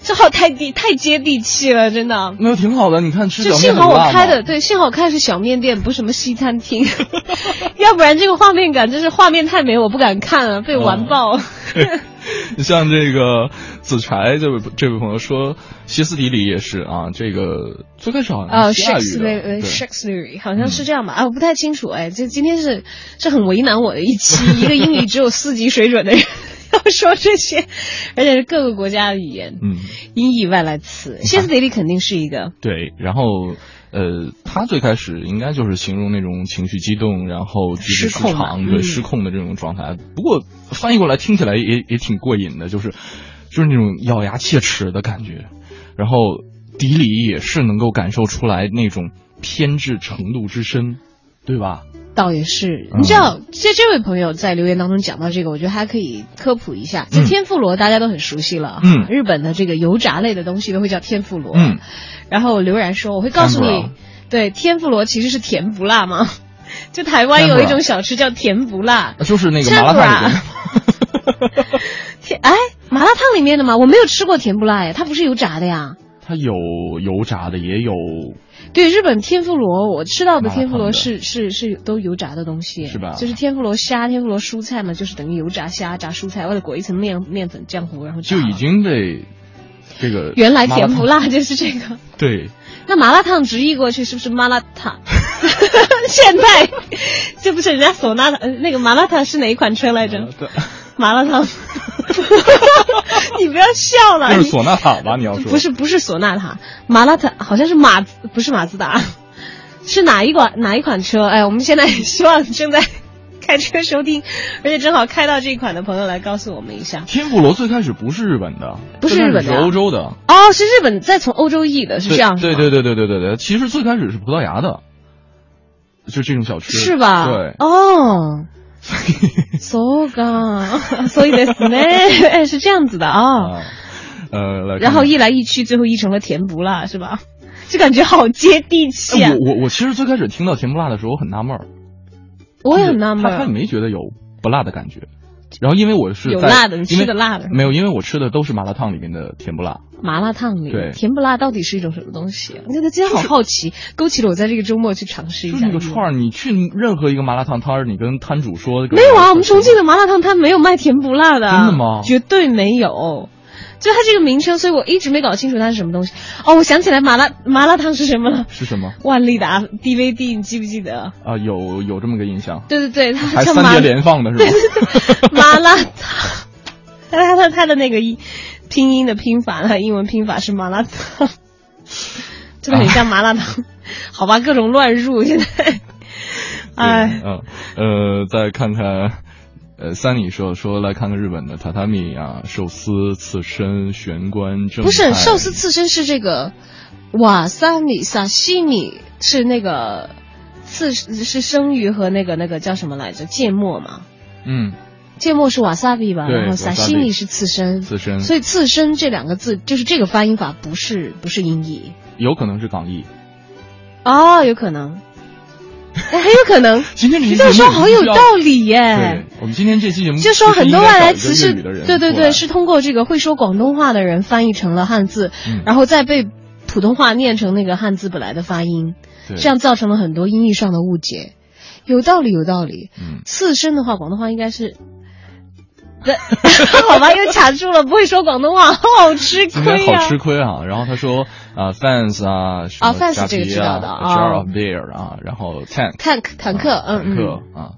这号太地太接地气了，真的。那挺好的。你看吃就小幸好我开的对，幸好我开的是小面店，不是什么西餐厅，(laughs) 要不然这个画面感真是画面太美，我不敢看了，被完爆。你 (laughs) 像这个子柴这位这位朋友说，歇斯底里也是啊，这个最开始好像啊是希腊语的，Shakespeare 对 Shakespeare 好像是这样吧？啊，我不太清楚。哎，这今天是是很为难我的一期，一个英语只有四级水准的人要 (laughs) 说这些，而且是各个国家的语言，嗯，音译外来词，歇斯底里肯定是一个。对，然后呃，他最开始应该就是形容那种情绪激动，然后失控场对失控的这种状态。不过翻译过来听起来也也挺过瘾的，就是就是那种咬牙切齿的感觉。然后迪里也是能够感受出来那种偏执程度之深，对吧？倒也是，你知道，这这位朋友在留言当中讲到这个，我觉得还可以科普一下。就天妇罗大家都很熟悉了，嗯，日本的这个油炸类的东西都会叫天妇罗，嗯。然后刘然说，我会告诉你，对，天妇罗其实是甜不辣吗？(laughs) 就台湾有一种小吃叫甜不辣，就是那个麻辣烫里面。(laughs) 甜哎，麻辣烫里面的吗？我没有吃过甜不辣呀，它不是油炸的呀。它有油炸的，也有。对，日本天妇罗，我吃到的天妇罗是是是都油炸的东西，是吧？就是天妇罗虾、天妇罗蔬菜嘛，就是等于油炸虾、炸蔬菜，外头裹一层面面粉浆糊，然后就已经被这个原来甜不辣就是这个。对。那麻辣烫直译过去是不是麻辣烫？现在这不是人家唢呐的那个麻辣烫是哪一款车来着？麻辣烫。你不要笑了，那是唢呐塔吧？你要说不是不是索纳塔，马拉塔好像是马不是马自达，是哪一款哪一款车？哎，我们现在希望正在开车收听，而且正好开到这一款的朋友来告诉我们一下。天妇罗最开始不是日本的，不是日本的，是欧洲的。哦，是日本再从欧洲译的，是这样。对对对对对对对，其实最开始是葡萄牙的，就这种小吃是吧？对哦。So ga，所以的呢，哎，是这样子的啊。呃，然后一来一去，最后译成了甜不辣，是吧？就感觉好接地气啊。我我我其实最开始听到甜不辣的时候，我很纳闷儿。我也很纳闷他他也没觉得有不辣的感觉。然后因为我是有辣的，你吃的辣的没有？因为我吃的都是麻辣烫里面的甜不辣。麻辣烫里甜不辣到底是一种什么东西？我觉得今天好好奇，勾起了我在这个周末去尝试一下。那个串儿，你去任何一个麻辣烫摊儿，你跟摊主说没有啊？我们重庆的麻辣烫摊没有卖甜不辣的，真的吗？绝对没有。就它这个名称，所以我一直没搞清楚它是什么东西。哦，我想起来麻辣麻辣烫是什么了？是什么？万利达 DVD，你记不记得？啊，有有这么个印象。对对对，它还三碟连放的是吧？麻辣烫，(laughs) 它它它的那个音拼音的拼法，它英文拼法是麻辣烫，真的很像麻辣烫。好吧，各种乱入现在。哎，嗯呃，再看看。呃，三里说说来看看日本的榻榻米啊，寿司、刺身、玄关正不是寿司刺身是这个瓦萨米萨西米是那个刺是生鱼和那个那个叫什么来着芥末嘛？嗯，芥末是瓦萨比吧？然后萨西米是刺身，刺身。所以刺身这两个字就是这个发音法不是不是音译，有可能是港译。哦，有可能。哎，很有可能。(laughs) 今天你这么说好有道理耶。我们今天这期节目就说很多外来词是，对对对，是通过这个会说广东话的人翻译成了汉字，然后再被普通话念成那个汉字本来的发音，这样造成了很多音译上的误解。有道理，有道理。嗯，刺身的话，广东话应该是。(laughs) 好吧，又卡住了，不会说广东话，(laughs) 好吃亏啊！好吃亏啊！然后他说啊，fans 啊，啊，fans 这个知道的啊，jar of beer 啊，然后 tank，tank 坦克，嗯坦克啊，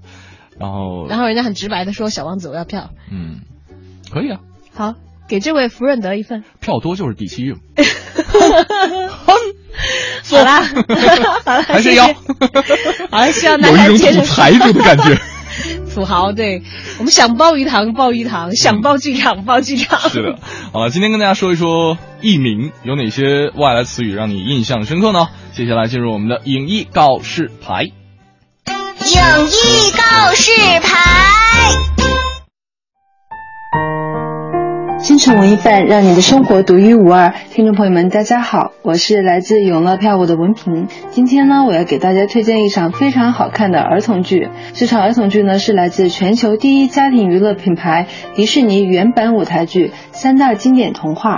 然后然后人家很直白的说，小王子我要票，嗯，可以啊，好，给这位福润德一份，票多就是底气硬，(laughs) 好啦，好了，还是要，好了，希望大家有一种土财主的感觉。土豪，对我们想报鱼塘报鱼塘，想报剧场报剧场。是的，好了，今天跟大家说一说艺名有哪些外来词语让你印象深刻呢？接下来进入我们的影艺告示牌。影艺告示牌。京城文艺范，让你的生活独一无二。听众朋友们，大家好，我是来自永乐票务的文平。今天呢，我要给大家推荐一场非常好看的儿童剧。这场儿童剧呢，是来自全球第一家庭娱乐品牌迪士尼原版舞台剧《三大经典童话》。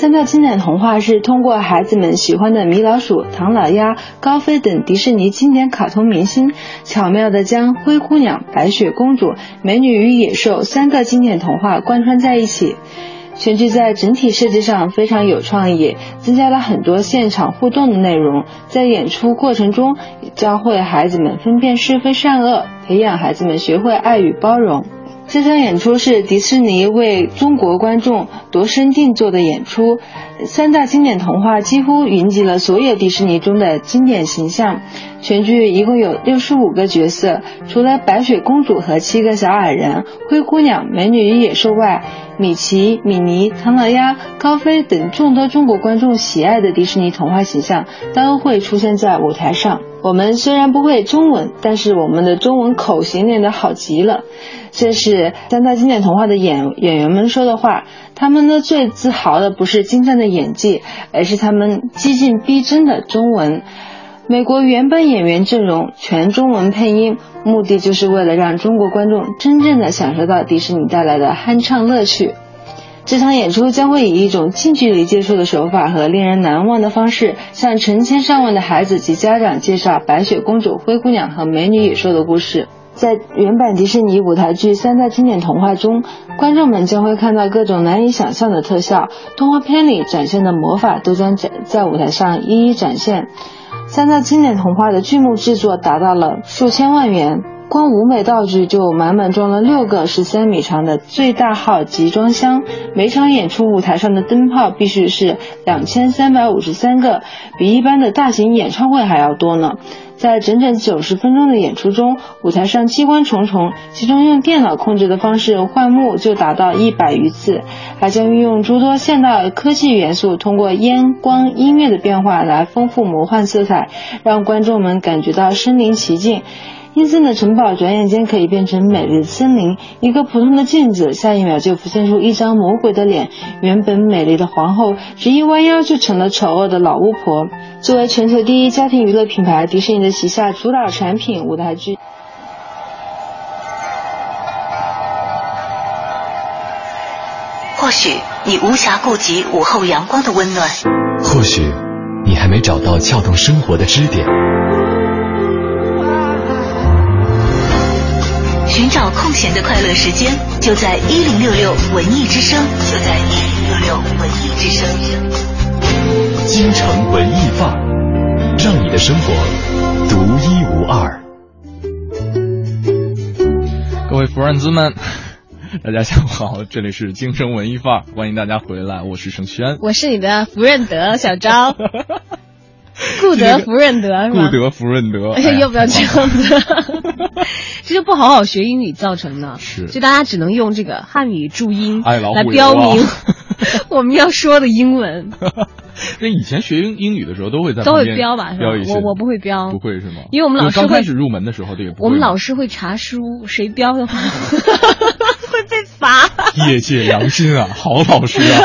三大经典童话是通过孩子们喜欢的米老鼠、唐老鸭、高飞等迪士尼经典卡通明星，巧妙地将灰姑娘、白雪公主、美女与野兽三个经典童话贯穿在一起。全剧在整体设计上非常有创意，增加了很多现场互动的内容，在演出过程中教会孩子们分辨是非善恶，培养孩子们学会爱与包容。这场演出是迪士尼为中国观众度身定做的演出，三大经典童话几乎云集了所有迪士尼中的经典形象。全剧一共有六十五个角色，除了白雪公主和七个小矮人、灰姑娘、美女与野兽外，米奇、米妮、唐老鸭、高飞等众多中国观众喜爱的迪士尼童话形象都会出现在舞台上。我们虽然不会中文，但是我们的中文口型练得好极了。这是三大经典童话的演演员们说的话。他们呢最自豪的不是精湛的演技，而是他们激进逼真的中文。美国原本演员阵容全中文配音，目的就是为了让中国观众真正的享受到迪士尼带来的酣畅乐趣。这场演出将会以一种近距离接触的手法和令人难忘的方式，向成千上万的孩子及家长介绍白雪公主、灰姑娘和美女野兽的故事。在原版迪士尼舞台剧三大经典童话中，观众们将会看到各种难以想象的特效，动画片里展现的魔法都将在在舞台上一一展现。三大经典童话的剧目制作达到了数千万元，光舞美道具就满满装了六个十三米长的最大号集装箱。每场演出舞台上的灯泡必须是两千三百五十三个，比一般的大型演唱会还要多呢。在整整九十分钟的演出中，舞台上机关重重，其中用电脑控制的方式换幕就达到一百余次，还将运用诸多现代科技元素，通过烟、光、音乐的变化来丰富魔幻色彩，让观众们感觉到身临其境。阴森的城堡转眼间可以变成美丽的森林，一个普通的镜子，下一秒就浮现出一张魔鬼的脸。原本美丽的皇后，只一弯腰就成了丑恶的老巫婆。作为全球第一家庭娱乐品牌，迪士尼的旗下主打产品舞台剧。或许你无暇顾及午后阳光的温暖，或许你还没找到撬动生活的支点。寻找空闲的快乐时间，就在一零六六文艺之声，就在一零六六文艺之声。京城文艺范儿，让你的生活独一无二。各位福润兹们，大家下午好，这里是京城文艺范儿，欢迎大家回来，我是盛轩，我是你的福润德小昭。(laughs) (laughs) 顾德福润德是吧？顾德福润德，哎呀，要不要这样子？(laughs) 这就不好好学英语造成的，是，就大家只能用这个汉语注音来标明 (laughs) 我们要说的英文。那以前学英英语的时候都会在都会标吧？标一我我不会标，不会是吗？因为我们老师刚开始入门的时候，对，我们老师会查书，谁标的话会被罚。业界良心啊，好老师啊！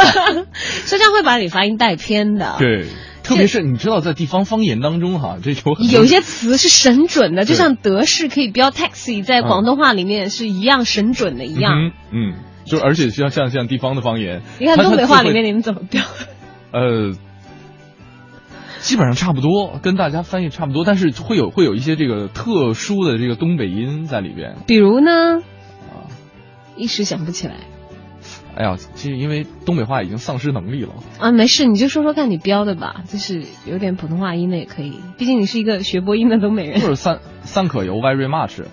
所以这样会把你发音带偏的。对。特别是你知道，在地方方言当中，哈，这有有些词是神准的，就像德式可以标 taxi，在广东话里面是一样神准的一样。嗯，就而且像像像地方的方言，你看东北话里面你们怎么标？(laughs) 呃，基本上差不多，跟大家翻译差不多，但是会有会有一些这个特殊的这个东北音在里边。比如呢？啊，一时想不起来。哎呀，其实因为东北话已经丧失能力了啊，没事，你就说说看你标的吧，就是有点普通话音的也可以，毕竟你是一个学播音的东北人。就是三三可油 very much，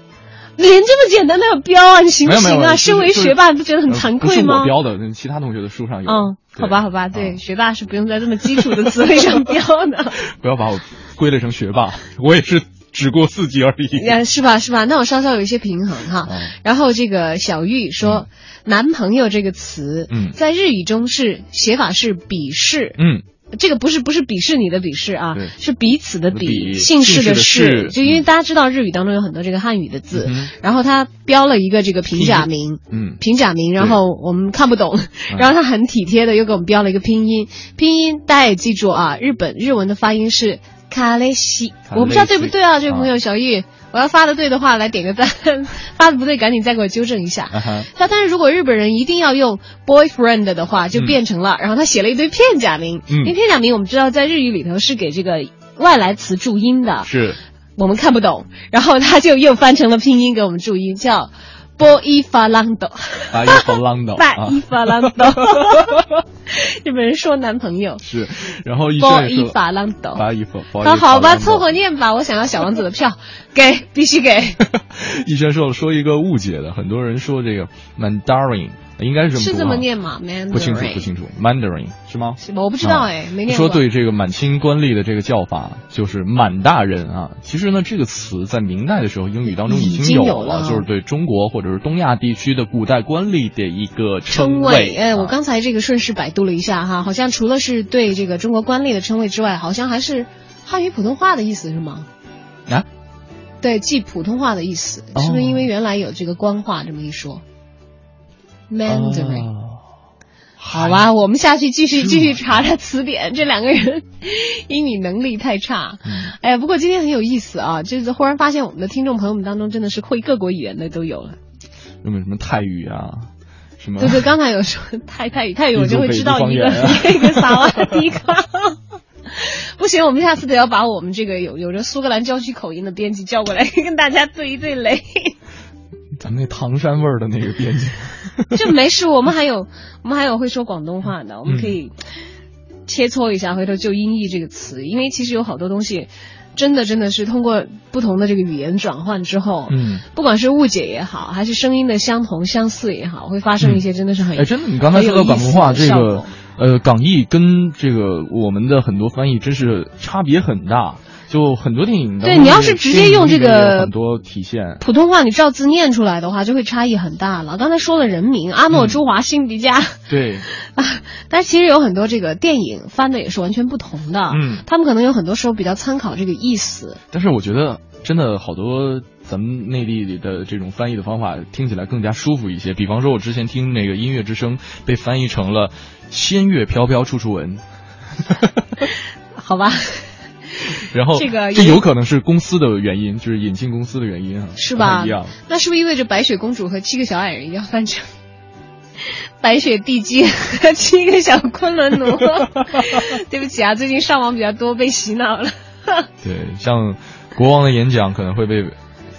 连这么简单都要标啊，你行不行啊？身为学霸，你不觉得很惭愧吗？不是我标的，其他同学的书上有。嗯，好吧，好吧，对，学霸是不用在这么基础的词汇上 (laughs) 标的。不要把我归类成学霸，我也是只过四级而已。(laughs) 是吧？是吧？那我稍稍有一些平衡哈。然后这个小玉说。男朋友这个词，嗯，在日语中是写法是鄙视，嗯，这个不是不是鄙视你的鄙视啊，是彼此的鄙，姓氏的氏，就因为大家知道日语当中有很多这个汉语的字，然后他标了一个这个平假名，嗯，平假名，然后我们看不懂，(laughs) 然后他很体贴的又给我们标了一个拼音，拼音大家也记住啊，日本日文的发音是卡雷西，我不知道对不对啊，这位朋友小玉。我要发的对的话来点个赞，(laughs) 发的不对赶紧再给我纠正一下。他但是如果日本人一定要用 boyfriend 的话，就变成了，然后他写了一堆片假名。因为片假名我们知道在日语里头是给这个外来词注音的，是。我们看不懂，然后他就又翻成了拼音给我们注音，叫波伊法朗斗，巴伊法朗斗，巴伊法朗斗，(laughs) 日本人说男朋友是，然后医波伊法朗斗。巴伊法，那好吧，凑合念吧。我想要小王子的票，(laughs) 给，必须给。(laughs) 医生说说一个误解的，很多人说这个 Mandarin 应该是是这么是这么念吗？Mandarin 不清楚，不清楚，Mandarin 是吗？是吗我不知道哎啊没念过说对这个满清官吏的这个叫法就是满大人啊。其实呢，这个词在明代的时候英语当中已已经经有了就是对中国或者是东亚地区的古代官吏的一个称谓。哎，我刚才这个顺势百度了一下哈，好像除了是对这个中国官吏的称谓之外，好像还是汉语普通话的意思是吗？啊？对，记普通话的意思，哦是不是因为原来有这个官话这么一说？Mandarin，、哦好吧，我们下去继续继续查查词典。这两个人英语能力太差。嗯哎呀，不过今天很有意思啊，就是忽然发现我们的听众朋友们当中真的是会各国语言的都有了。有没有什么泰语啊？什么？对对，刚才有说泰泰语，泰语我就会知道 (laughs) 一个一个萨瓦迪卡。不行，我们下次得要把我们这个有有着苏格兰郊区口音的编辑叫过来，跟大家对一对雷。咱们那唐山味儿的那个编辑。(laughs) 这没事，我们还有我们还有会说广东话的，我们可以切磋一下，回头就音译这个词，因为其实有好多东西。真的真的是通过不同的这个语言转换之后，嗯，不管是误解也好，还是声音的相同相似也好，会发生一些真的是很哎，真的，你刚才说到广东话这个呃，港译跟这个我们的很多翻译真是差别很大。就很多电影对你要是直接用这个很多体现，普通话你照字念出来的话，就会差异很大了。刚才说了人名阿诺、朱华、辛迪加，对，(laughs) 啊，但其实有很多这个电影翻的也是完全不同的。嗯，他们可能有很多时候比较参考这个意思。但是我觉得真的好多咱们内地里的这种翻译的方法听起来更加舒服一些。比方说，我之前听那个音乐之声被翻译成了“仙乐飘飘处处闻”，(laughs) 好吧。(laughs) 然后这个这有可能是公司的原因，就是引进公司的原因啊，是吧不一样。？那是不是意味着白雪公主和七个小矮人要翻成白雪地鸡和七个小昆仑奴？(laughs) 对不起啊，最近上网比较多，被洗脑了。(laughs) 对，像国王的演讲可能会被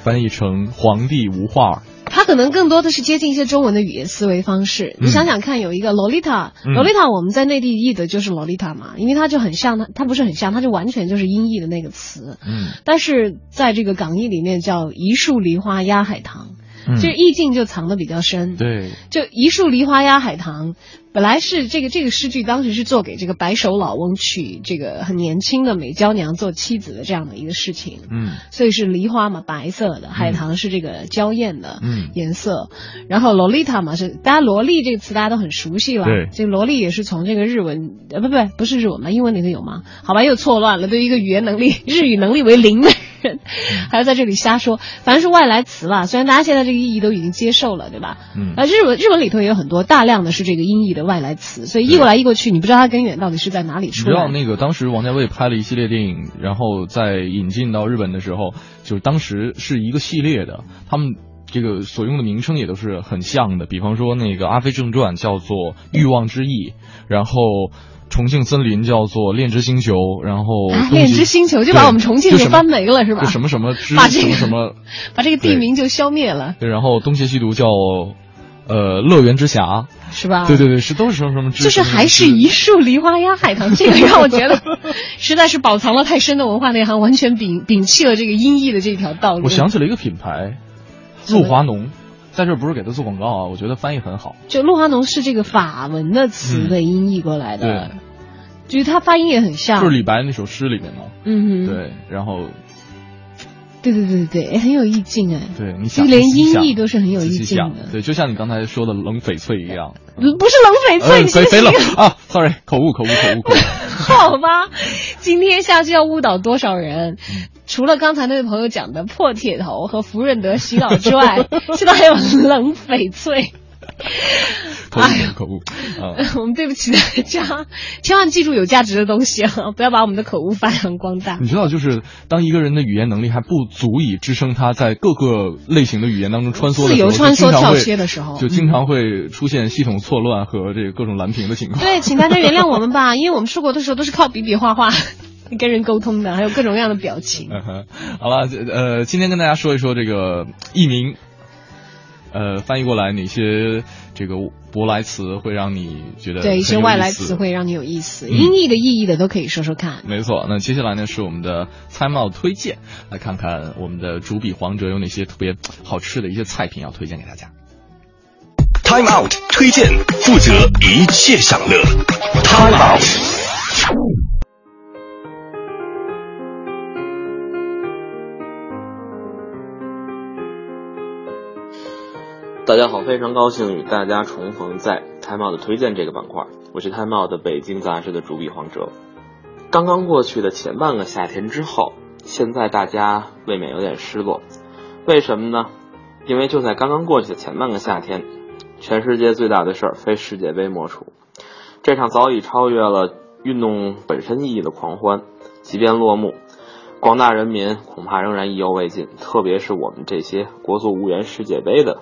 翻译成皇帝无话。它可能更多的是接近一些中文的语言思维方式。嗯你想想看，有一个洛丽塔，嗯洛丽塔我们在内地译的就是洛丽塔嘛，因为它就很像它，它不是很像，它就完全就是音译的那个词。嗯但是在这个港译里面叫一树梨花压海棠，嗯这意境就藏得比较深。对，就一树梨花压海棠，本来是这个这个诗句当时是做给这个白首老翁娶这个很年轻的美娇娘做妻子的这样的一个事情。嗯。所以是梨花嘛，白色的，海棠是这个娇艳的嗯。颜色，然后洛丽塔嘛是大家萝莉这个词大家都很熟悉了，对。这个萝莉也是从这个日文呃不不不是日文嘛，英文里头有吗？好吧，又错乱了，对一个语言能力日语能力为零的人，还要在这里瞎说，反正是外来词吧，虽然大家现在这个意义都已经接受了，对吧？嗯啊，日文日文里头也有很多大量的是这个音译的外来词，所以译过来译过去，你不知道它根源到底是在哪里你出来的。知道那个当时王家卫拍了一系列电影，然后在引进到日本的时候，就是当时是一个系列的，他们这个所用的名称也都是很像的。比方说那个《阿飞正传》叫做《欲望之翼》，然后。重庆森林叫做恋之星球，然后恋之星球就把我们重庆给翻没了是吧就什么什么之 (laughs) 把这个什么什么，(laughs) 把这个地名就消灭了，对，然后东邪西毒叫呃乐园之侠，是吧？对对对，是都是什么什么之，就是还是一树梨花压海棠，这个让我觉得 (laughs) 实在是饱藏了太深的文化内涵，完全摒摒弃了这个音译的这条道路。我想起了一个品牌，露华浓，在这不是给他做广告啊，我觉得翻译很好。就露华浓是这个法文的词的音译过来的，对，就是他发音也很像，就是李白那首诗里面嘛。嗯哼，对，然后对对对对对，很有意境哎。对，你想就连音译都是很有意境的，对，就像你刚才说的冷翡翠一样。不是冷翡翠，呃，你翡翡冷啊，sorry，口误口误口误口误。(laughs) 好吧，今天下去要误导多少人？嗯除了刚才那位朋友讲的破铁头和福润德洗脑之外，(laughs) 现在还有冷翡翠。口误口误啊！(laughs) 我们对不起大家，千万记住有价值的东西啊，不要把我们的口误发扬光大。你知道，就是当一个人的语言能力还不足以支撑他在各个类型的语言当中穿梭的时候，自由穿梭跳切的时候就经常会出现系统错乱和这个各种蓝屏的情况。对，请大家原谅我们吧，(laughs) 因为我们出国的时候都是靠比比画画 (laughs) 跟人沟通的，还有各种各样的表情。嗯，好了，呃，今天跟大家说一说这个艺名。呃，翻译过来哪些这个舶来词会让你觉得对一些外来词汇让你有意思，嗯音译的、意义的都可以说说看。没错，那接下来呢是我们的餐帽推荐，来看看我们的主笔黄哲有哪些特别好吃的一些菜品要推荐给大家。Time Out 推荐，负责一切享乐。Time Out。大家好，非常高兴与大家重逢在 Time 的推荐这个板块。我是 Time 的北京杂志的主笔黄哲。刚刚过去的前半个夏天之后，现在大家未免有点失落，为什么呢？因为就在刚刚过去的前半个夏天，全世界最大的事儿非世界杯莫属。这场早已超越了运动本身意义的狂欢，即便落幕，广大人民恐怕仍然意犹未尽，特别是我们这些国足无缘世界杯的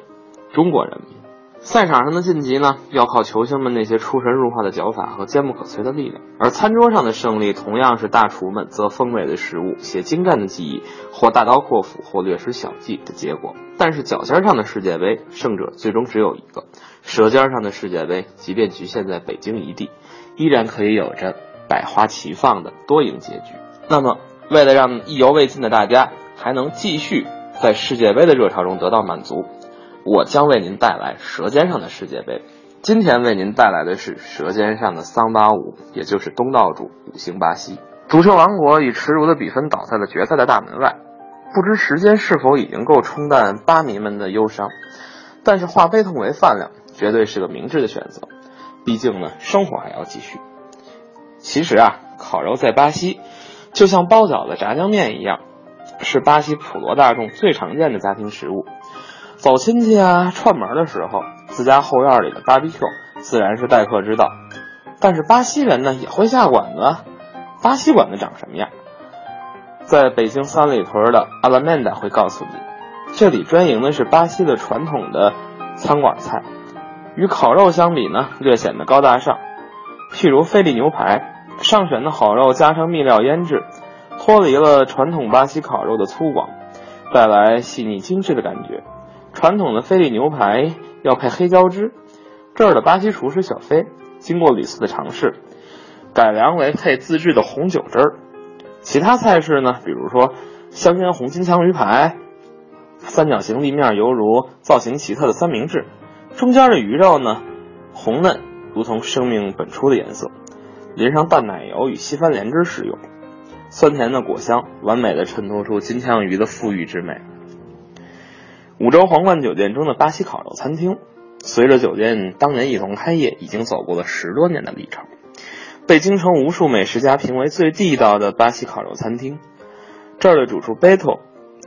中国人民。赛场上的晋级呢，要靠球星们那些出神入化的脚法和坚不可摧的力量；而餐桌上的胜利，同样是大厨们择风味的食物、写精湛的技艺，或大刀阔斧，或略施小计的结果。但是脚尖上的世界杯，胜者最终只有一个；舌尖上的世界杯，即便局限在北京一地，依然可以有着百花齐放的多赢结局。那么，为了让意犹未尽的大家还能继续在世界杯的热潮中得到满足，我将为您带来《舌尖上的世界杯》。今天为您带来的是《舌尖上的桑巴舞》，也就是东道主五星巴西。足球王国以耻辱的比分倒在了决赛的大门外，不知时间是否已经够冲淡巴迷们的忧伤。但是化悲痛为饭量，绝对是个明智的选择。毕竟呢，生活还要继续。其实啊，烤肉在巴西就像包饺子、炸酱面一样，是巴西普罗大众最常见的家庭食物。走亲戚啊、串门的时候，自家后院里的 BBQ 自然是待客之道。但是巴西人呢也会下馆子，巴西馆子长什么样？在北京三里屯的阿拉曼达会告诉你，这里专营的是巴西的传统的餐馆菜，与烤肉相比呢，略显得高大上。譬如菲力牛排，上选的好肉加上秘料腌制，脱离了传统巴西烤肉的粗犷，带来细腻精致的感觉。传统的菲力牛排要配黑椒汁，这儿的巴西厨师小飞经过屡次的尝试，改良为配自制的红酒汁儿。其他菜式呢，比如说香烟红金枪鱼排，三角形立面犹如造型奇特的三明治，中间的鱼肉呢红嫩，如同生命本初的颜色，淋上淡奶油与西番莲汁食用，酸甜的果香完美的衬托出金枪鱼的馥郁之美。五洲皇冠酒店中的巴西烤肉餐厅，随着酒店当年一同开业，已经走过了十多年的历程，被京城无数美食家评为最地道的巴西烤肉餐厅。这儿的主厨贝托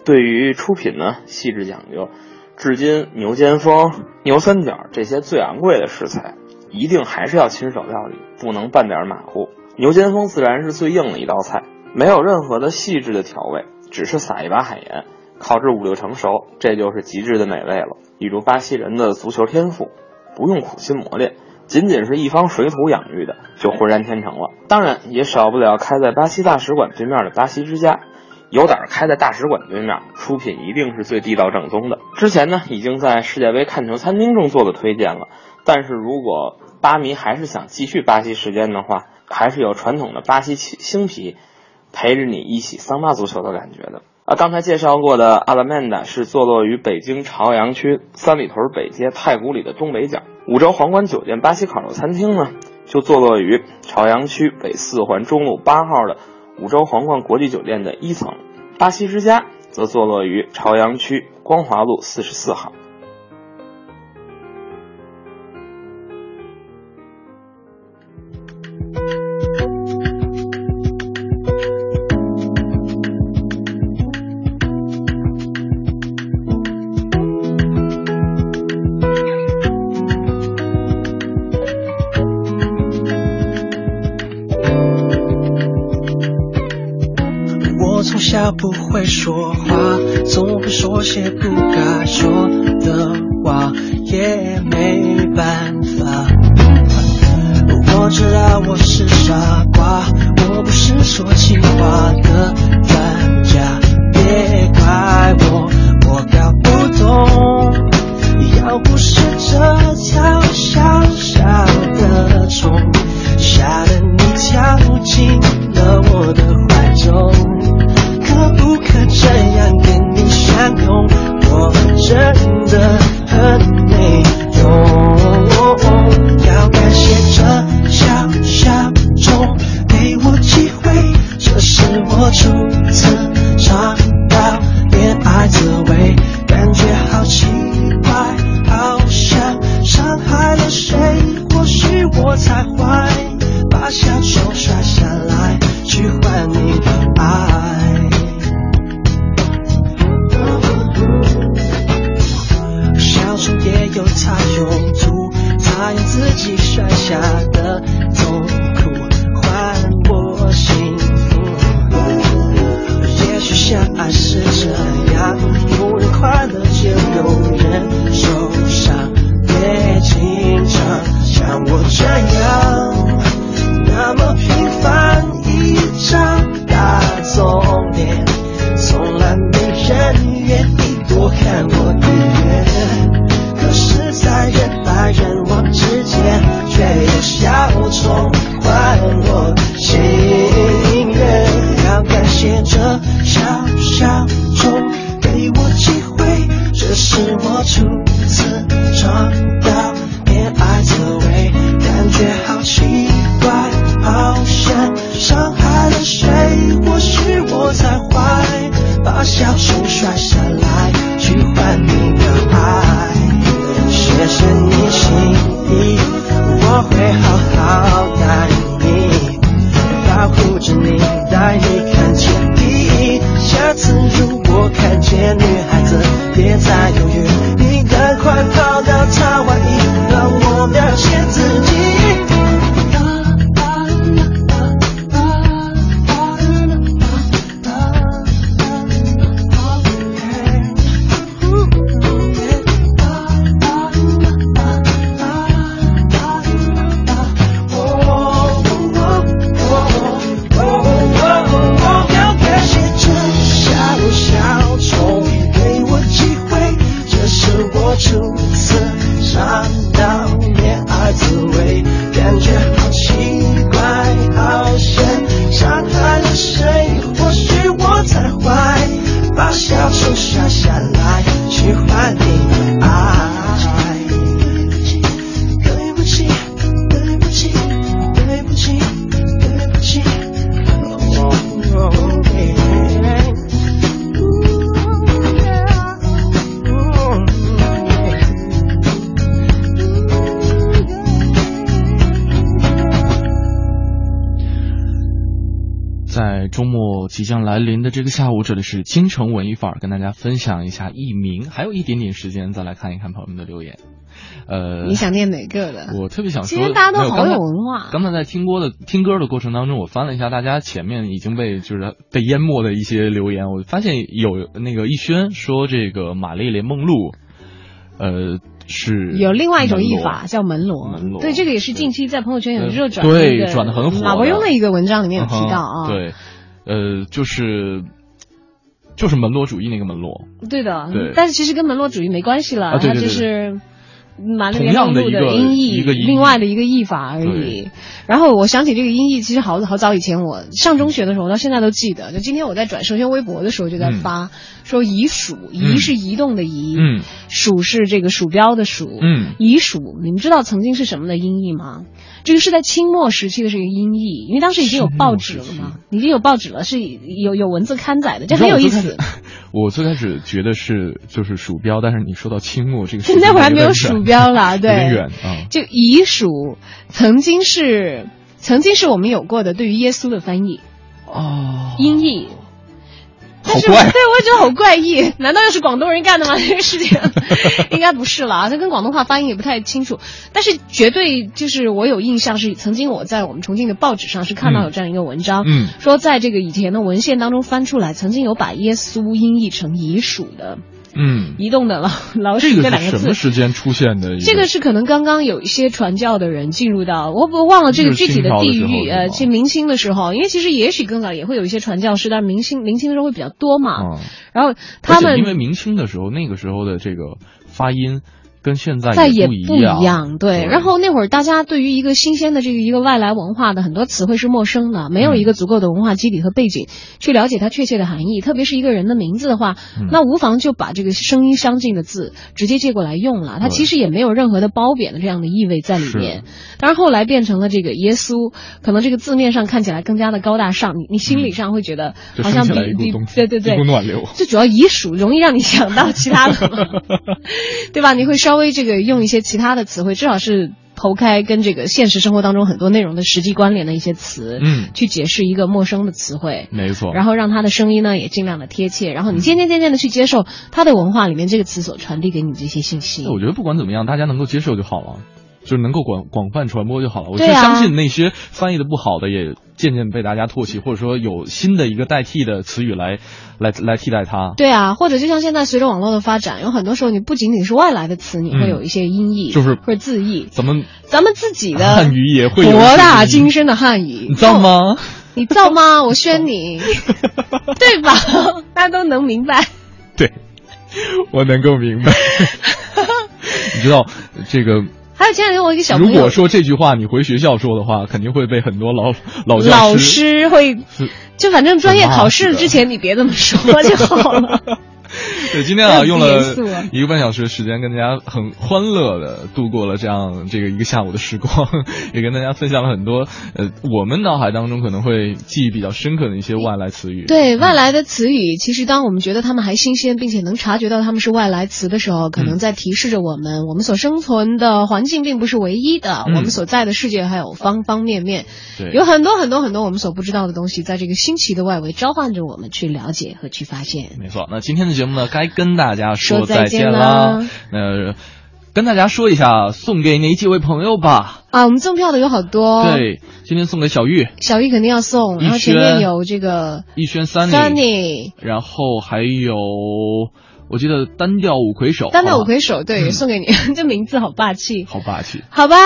对于出品呢细致讲究，至今牛肩峰、牛三角这些最昂贵的食材，一定还是要亲手料理，不能半点马虎。牛肩峰自然是最硬的一道菜，没有任何的细致的调味，只是撒一把海盐。烤至五六成熟，这就是极致的美味了。比如巴西人的足球天赋，不用苦心磨练，仅仅是一方水土养育的，就浑然天成了。当然，也少不了开在巴西大使馆对面的巴西之家，有胆开在大使馆对面，出品一定是最地道正宗的。之前呢，已经在世界杯看球餐厅中做了推荐了，但是如果巴迷还是想继续巴西时间的话，还是有传统的巴西星皮陪着你一起桑巴足球的感觉的。啊，刚才介绍过的阿拉曼达是坐落于北京朝阳区三里屯北街太古里的东北角。五洲皇冠酒店巴西烤肉餐厅呢，就坐落于朝阳区北四环中路八号的五洲皇冠国际酒店的一层。巴西之家则坐落于朝阳区光华路四十四号。说话，总会说些不该说这个下午，这里是京城文艺范儿，跟大家分享一下艺名，还有一点点时间，再来看一看朋友们的留言。呃，你想念哪个的？我特别想说，今天大家都好有文化刚才在听歌的听歌的过程当中，我翻了一下大家前面已经被就是被淹没的一些留言，我发现有那个逸轩说这个玛丽莲梦露，呃，是有另外一种译法叫门罗，门罗对，这个也是近期在朋友圈有热转，对那个转的很火的马伯庸的一个文章里面有提到啊，嗯对，呃，就是就是门罗主义那个门罗，对的，对。但是其实跟门罗主义没关系了，它啊对对对。就是玛丽同样的一个音译，一个音译另外的一个译法而已。然后我想起这个音译，其实好好早以前我上中学的时候，我到现在都记得。就今天我在转社交微博的时候就在发，说移鼠，移是移动的移，嗯鼠是这个鼠标的鼠，嗯移鼠，你们知道曾经是什么的音译吗？这个是在清末时期的这个音译，因为当时已经有报纸了嘛，已经有报纸了，是有有文字刊载的，这很有意思。我最开始觉得是就是鼠标，但是你说到清末这个时现间在我还没有鼠标啦，(laughs) 有点对远，啊。就遗鼠曾经是曾经是我们有过的对于耶稣的翻译哦，音译。但是，好怪对我也觉得好怪异，难道又是广东人干的吗？(laughs) 这个事情应该不是了啊，这跟广东话发音也不太清楚。但是绝对就是我有印象是曾经我在我们重庆的报纸上是看到有这样一个文章，嗯说在这个以前的文献当中翻出来，曾经有把耶稣音译成遗属的，嗯，移动的老老鼠这个是这两个字什么时间出现的？这个是可能刚刚有一些传教的人进入到，我不忘了这个具体的地域，呃，其实明清的时候，因为其实也许更早也会有一些传教士，但是明清明清的时候会比较多嘛。嗯然后他们因为明清的时候，那个时候的这个发音跟现在再也不一样，对。对然后那会儿大家对于一个新鲜的这个一个外来文化的很多词汇是陌生的，没有一个足够的文化基底和背景去了解它确切的含义。特别是一个人的名字的话，嗯那无妨就把这个声音相近的字直接借过来用了，它其实也没有任何的褒贬的这样的意味在里面。当然后来变成了这个耶稣，可能这个字面上看起来更加的高大上，你你心理上会觉得好像比比对对对暖流。(laughs) 最主要遗属容易让你想到其他的嘛，(laughs) 对吧？你会稍微这个用一些其他的词汇，至少是投开跟这个现实生活当中很多内容的实际关联的一些词，嗯去解释一个陌生的词汇。没错。然后让他的声音呢也尽量的贴切，然后你渐渐渐渐的去接受他的文化里面这个词所传递给你这些信息。我觉得不管怎么样，大家能够接受就好了，就是能够广广泛传播就好了。我就相信那些翻译的不好的，也渐渐被大家唾弃，或者说有新的一个代替的词语来来来替代它。对啊，或者就像现在随着网络的发展，有很多时候你不仅仅是外来的词，你会嗯有一些音译，就是或者字译，咱们咱们自己的汉语也会博大精深的汉语，你知道吗？你造吗？我宣你，(laughs) 对吧？大家都能明白。对，我能够明白。(laughs) 你知道这个？还有前两天我一个小朋友，如果说这句话你回学校说的话，肯定会被很多老老教老师师会，就反正专业考试之前你别这么说 (laughs) 就好了。(laughs) 对，今天啊，用了一个半小时的时间，跟大家很欢乐的度过了这样这个一个下午的时光，(laughs) 也跟大家分享了很多呃我们脑海当中可能会记忆比较深刻的一些外来词语。对外来的词语，其实当我们觉得它们还新鲜，并且能察觉到它们是外来词的时候，可能在提示着我们，我们所生存的环境并不是唯一的，嗯。我们所在的世界还有方方面面，对。有很多很多很多我们所不知道的东西，在这个新奇的外围召唤着我们去了解和去发现。没错，那今天的节目呢，该跟大家说再再见啦。啦。那跟大家说一下，送给哪几位朋友吧？啊，我们赠票的有好多，，对，今天送给小玉、小玉肯定要送，然后前面有这个逸轩、Sunny，Sunny，然后还有我记得单调五魁首，单调五魁首，对，嗯 (laughs) 送给你，(laughs) 这名字好霸气，好霸气，好吧，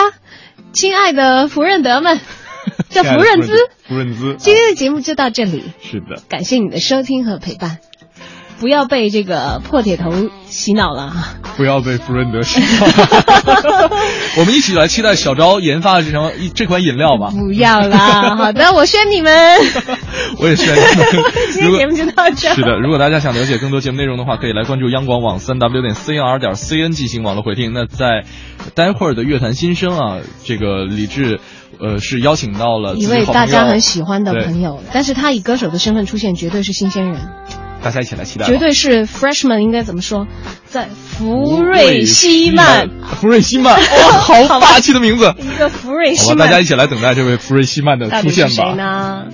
亲爱的福润德们，(laughs) 叫福润兹，福润兹，今天的节目就到这里，是的。感谢你的收听和陪伴，不要被这个破铁头洗脑了啊！不要被福润德洗脑。(laughs) 我们一起来期待小昭研发的这场这款饮料吧。不要啦，(laughs) 好的，我宣你们，(laughs) 我也宣你们。今天节目就到这。是的，如果大家想了解更多节目内容的话，可以来关注央广网三 w 点 cnr 点 cn 进行网络回听。那在待会儿的乐坛新生啊，这个李志呃是邀请到了一位大家很喜欢的朋友，但是他以歌手的身份出现，绝对是新鲜人，大家一起来期待。绝对是 freshman，应该怎么说，在福瑞希曼，福瑞希曼，(laughs) 哇，好霸气的名字。一个福瑞好吧，西曼，大家一起来等待这位福瑞希曼的到底是谁出现吧。呢？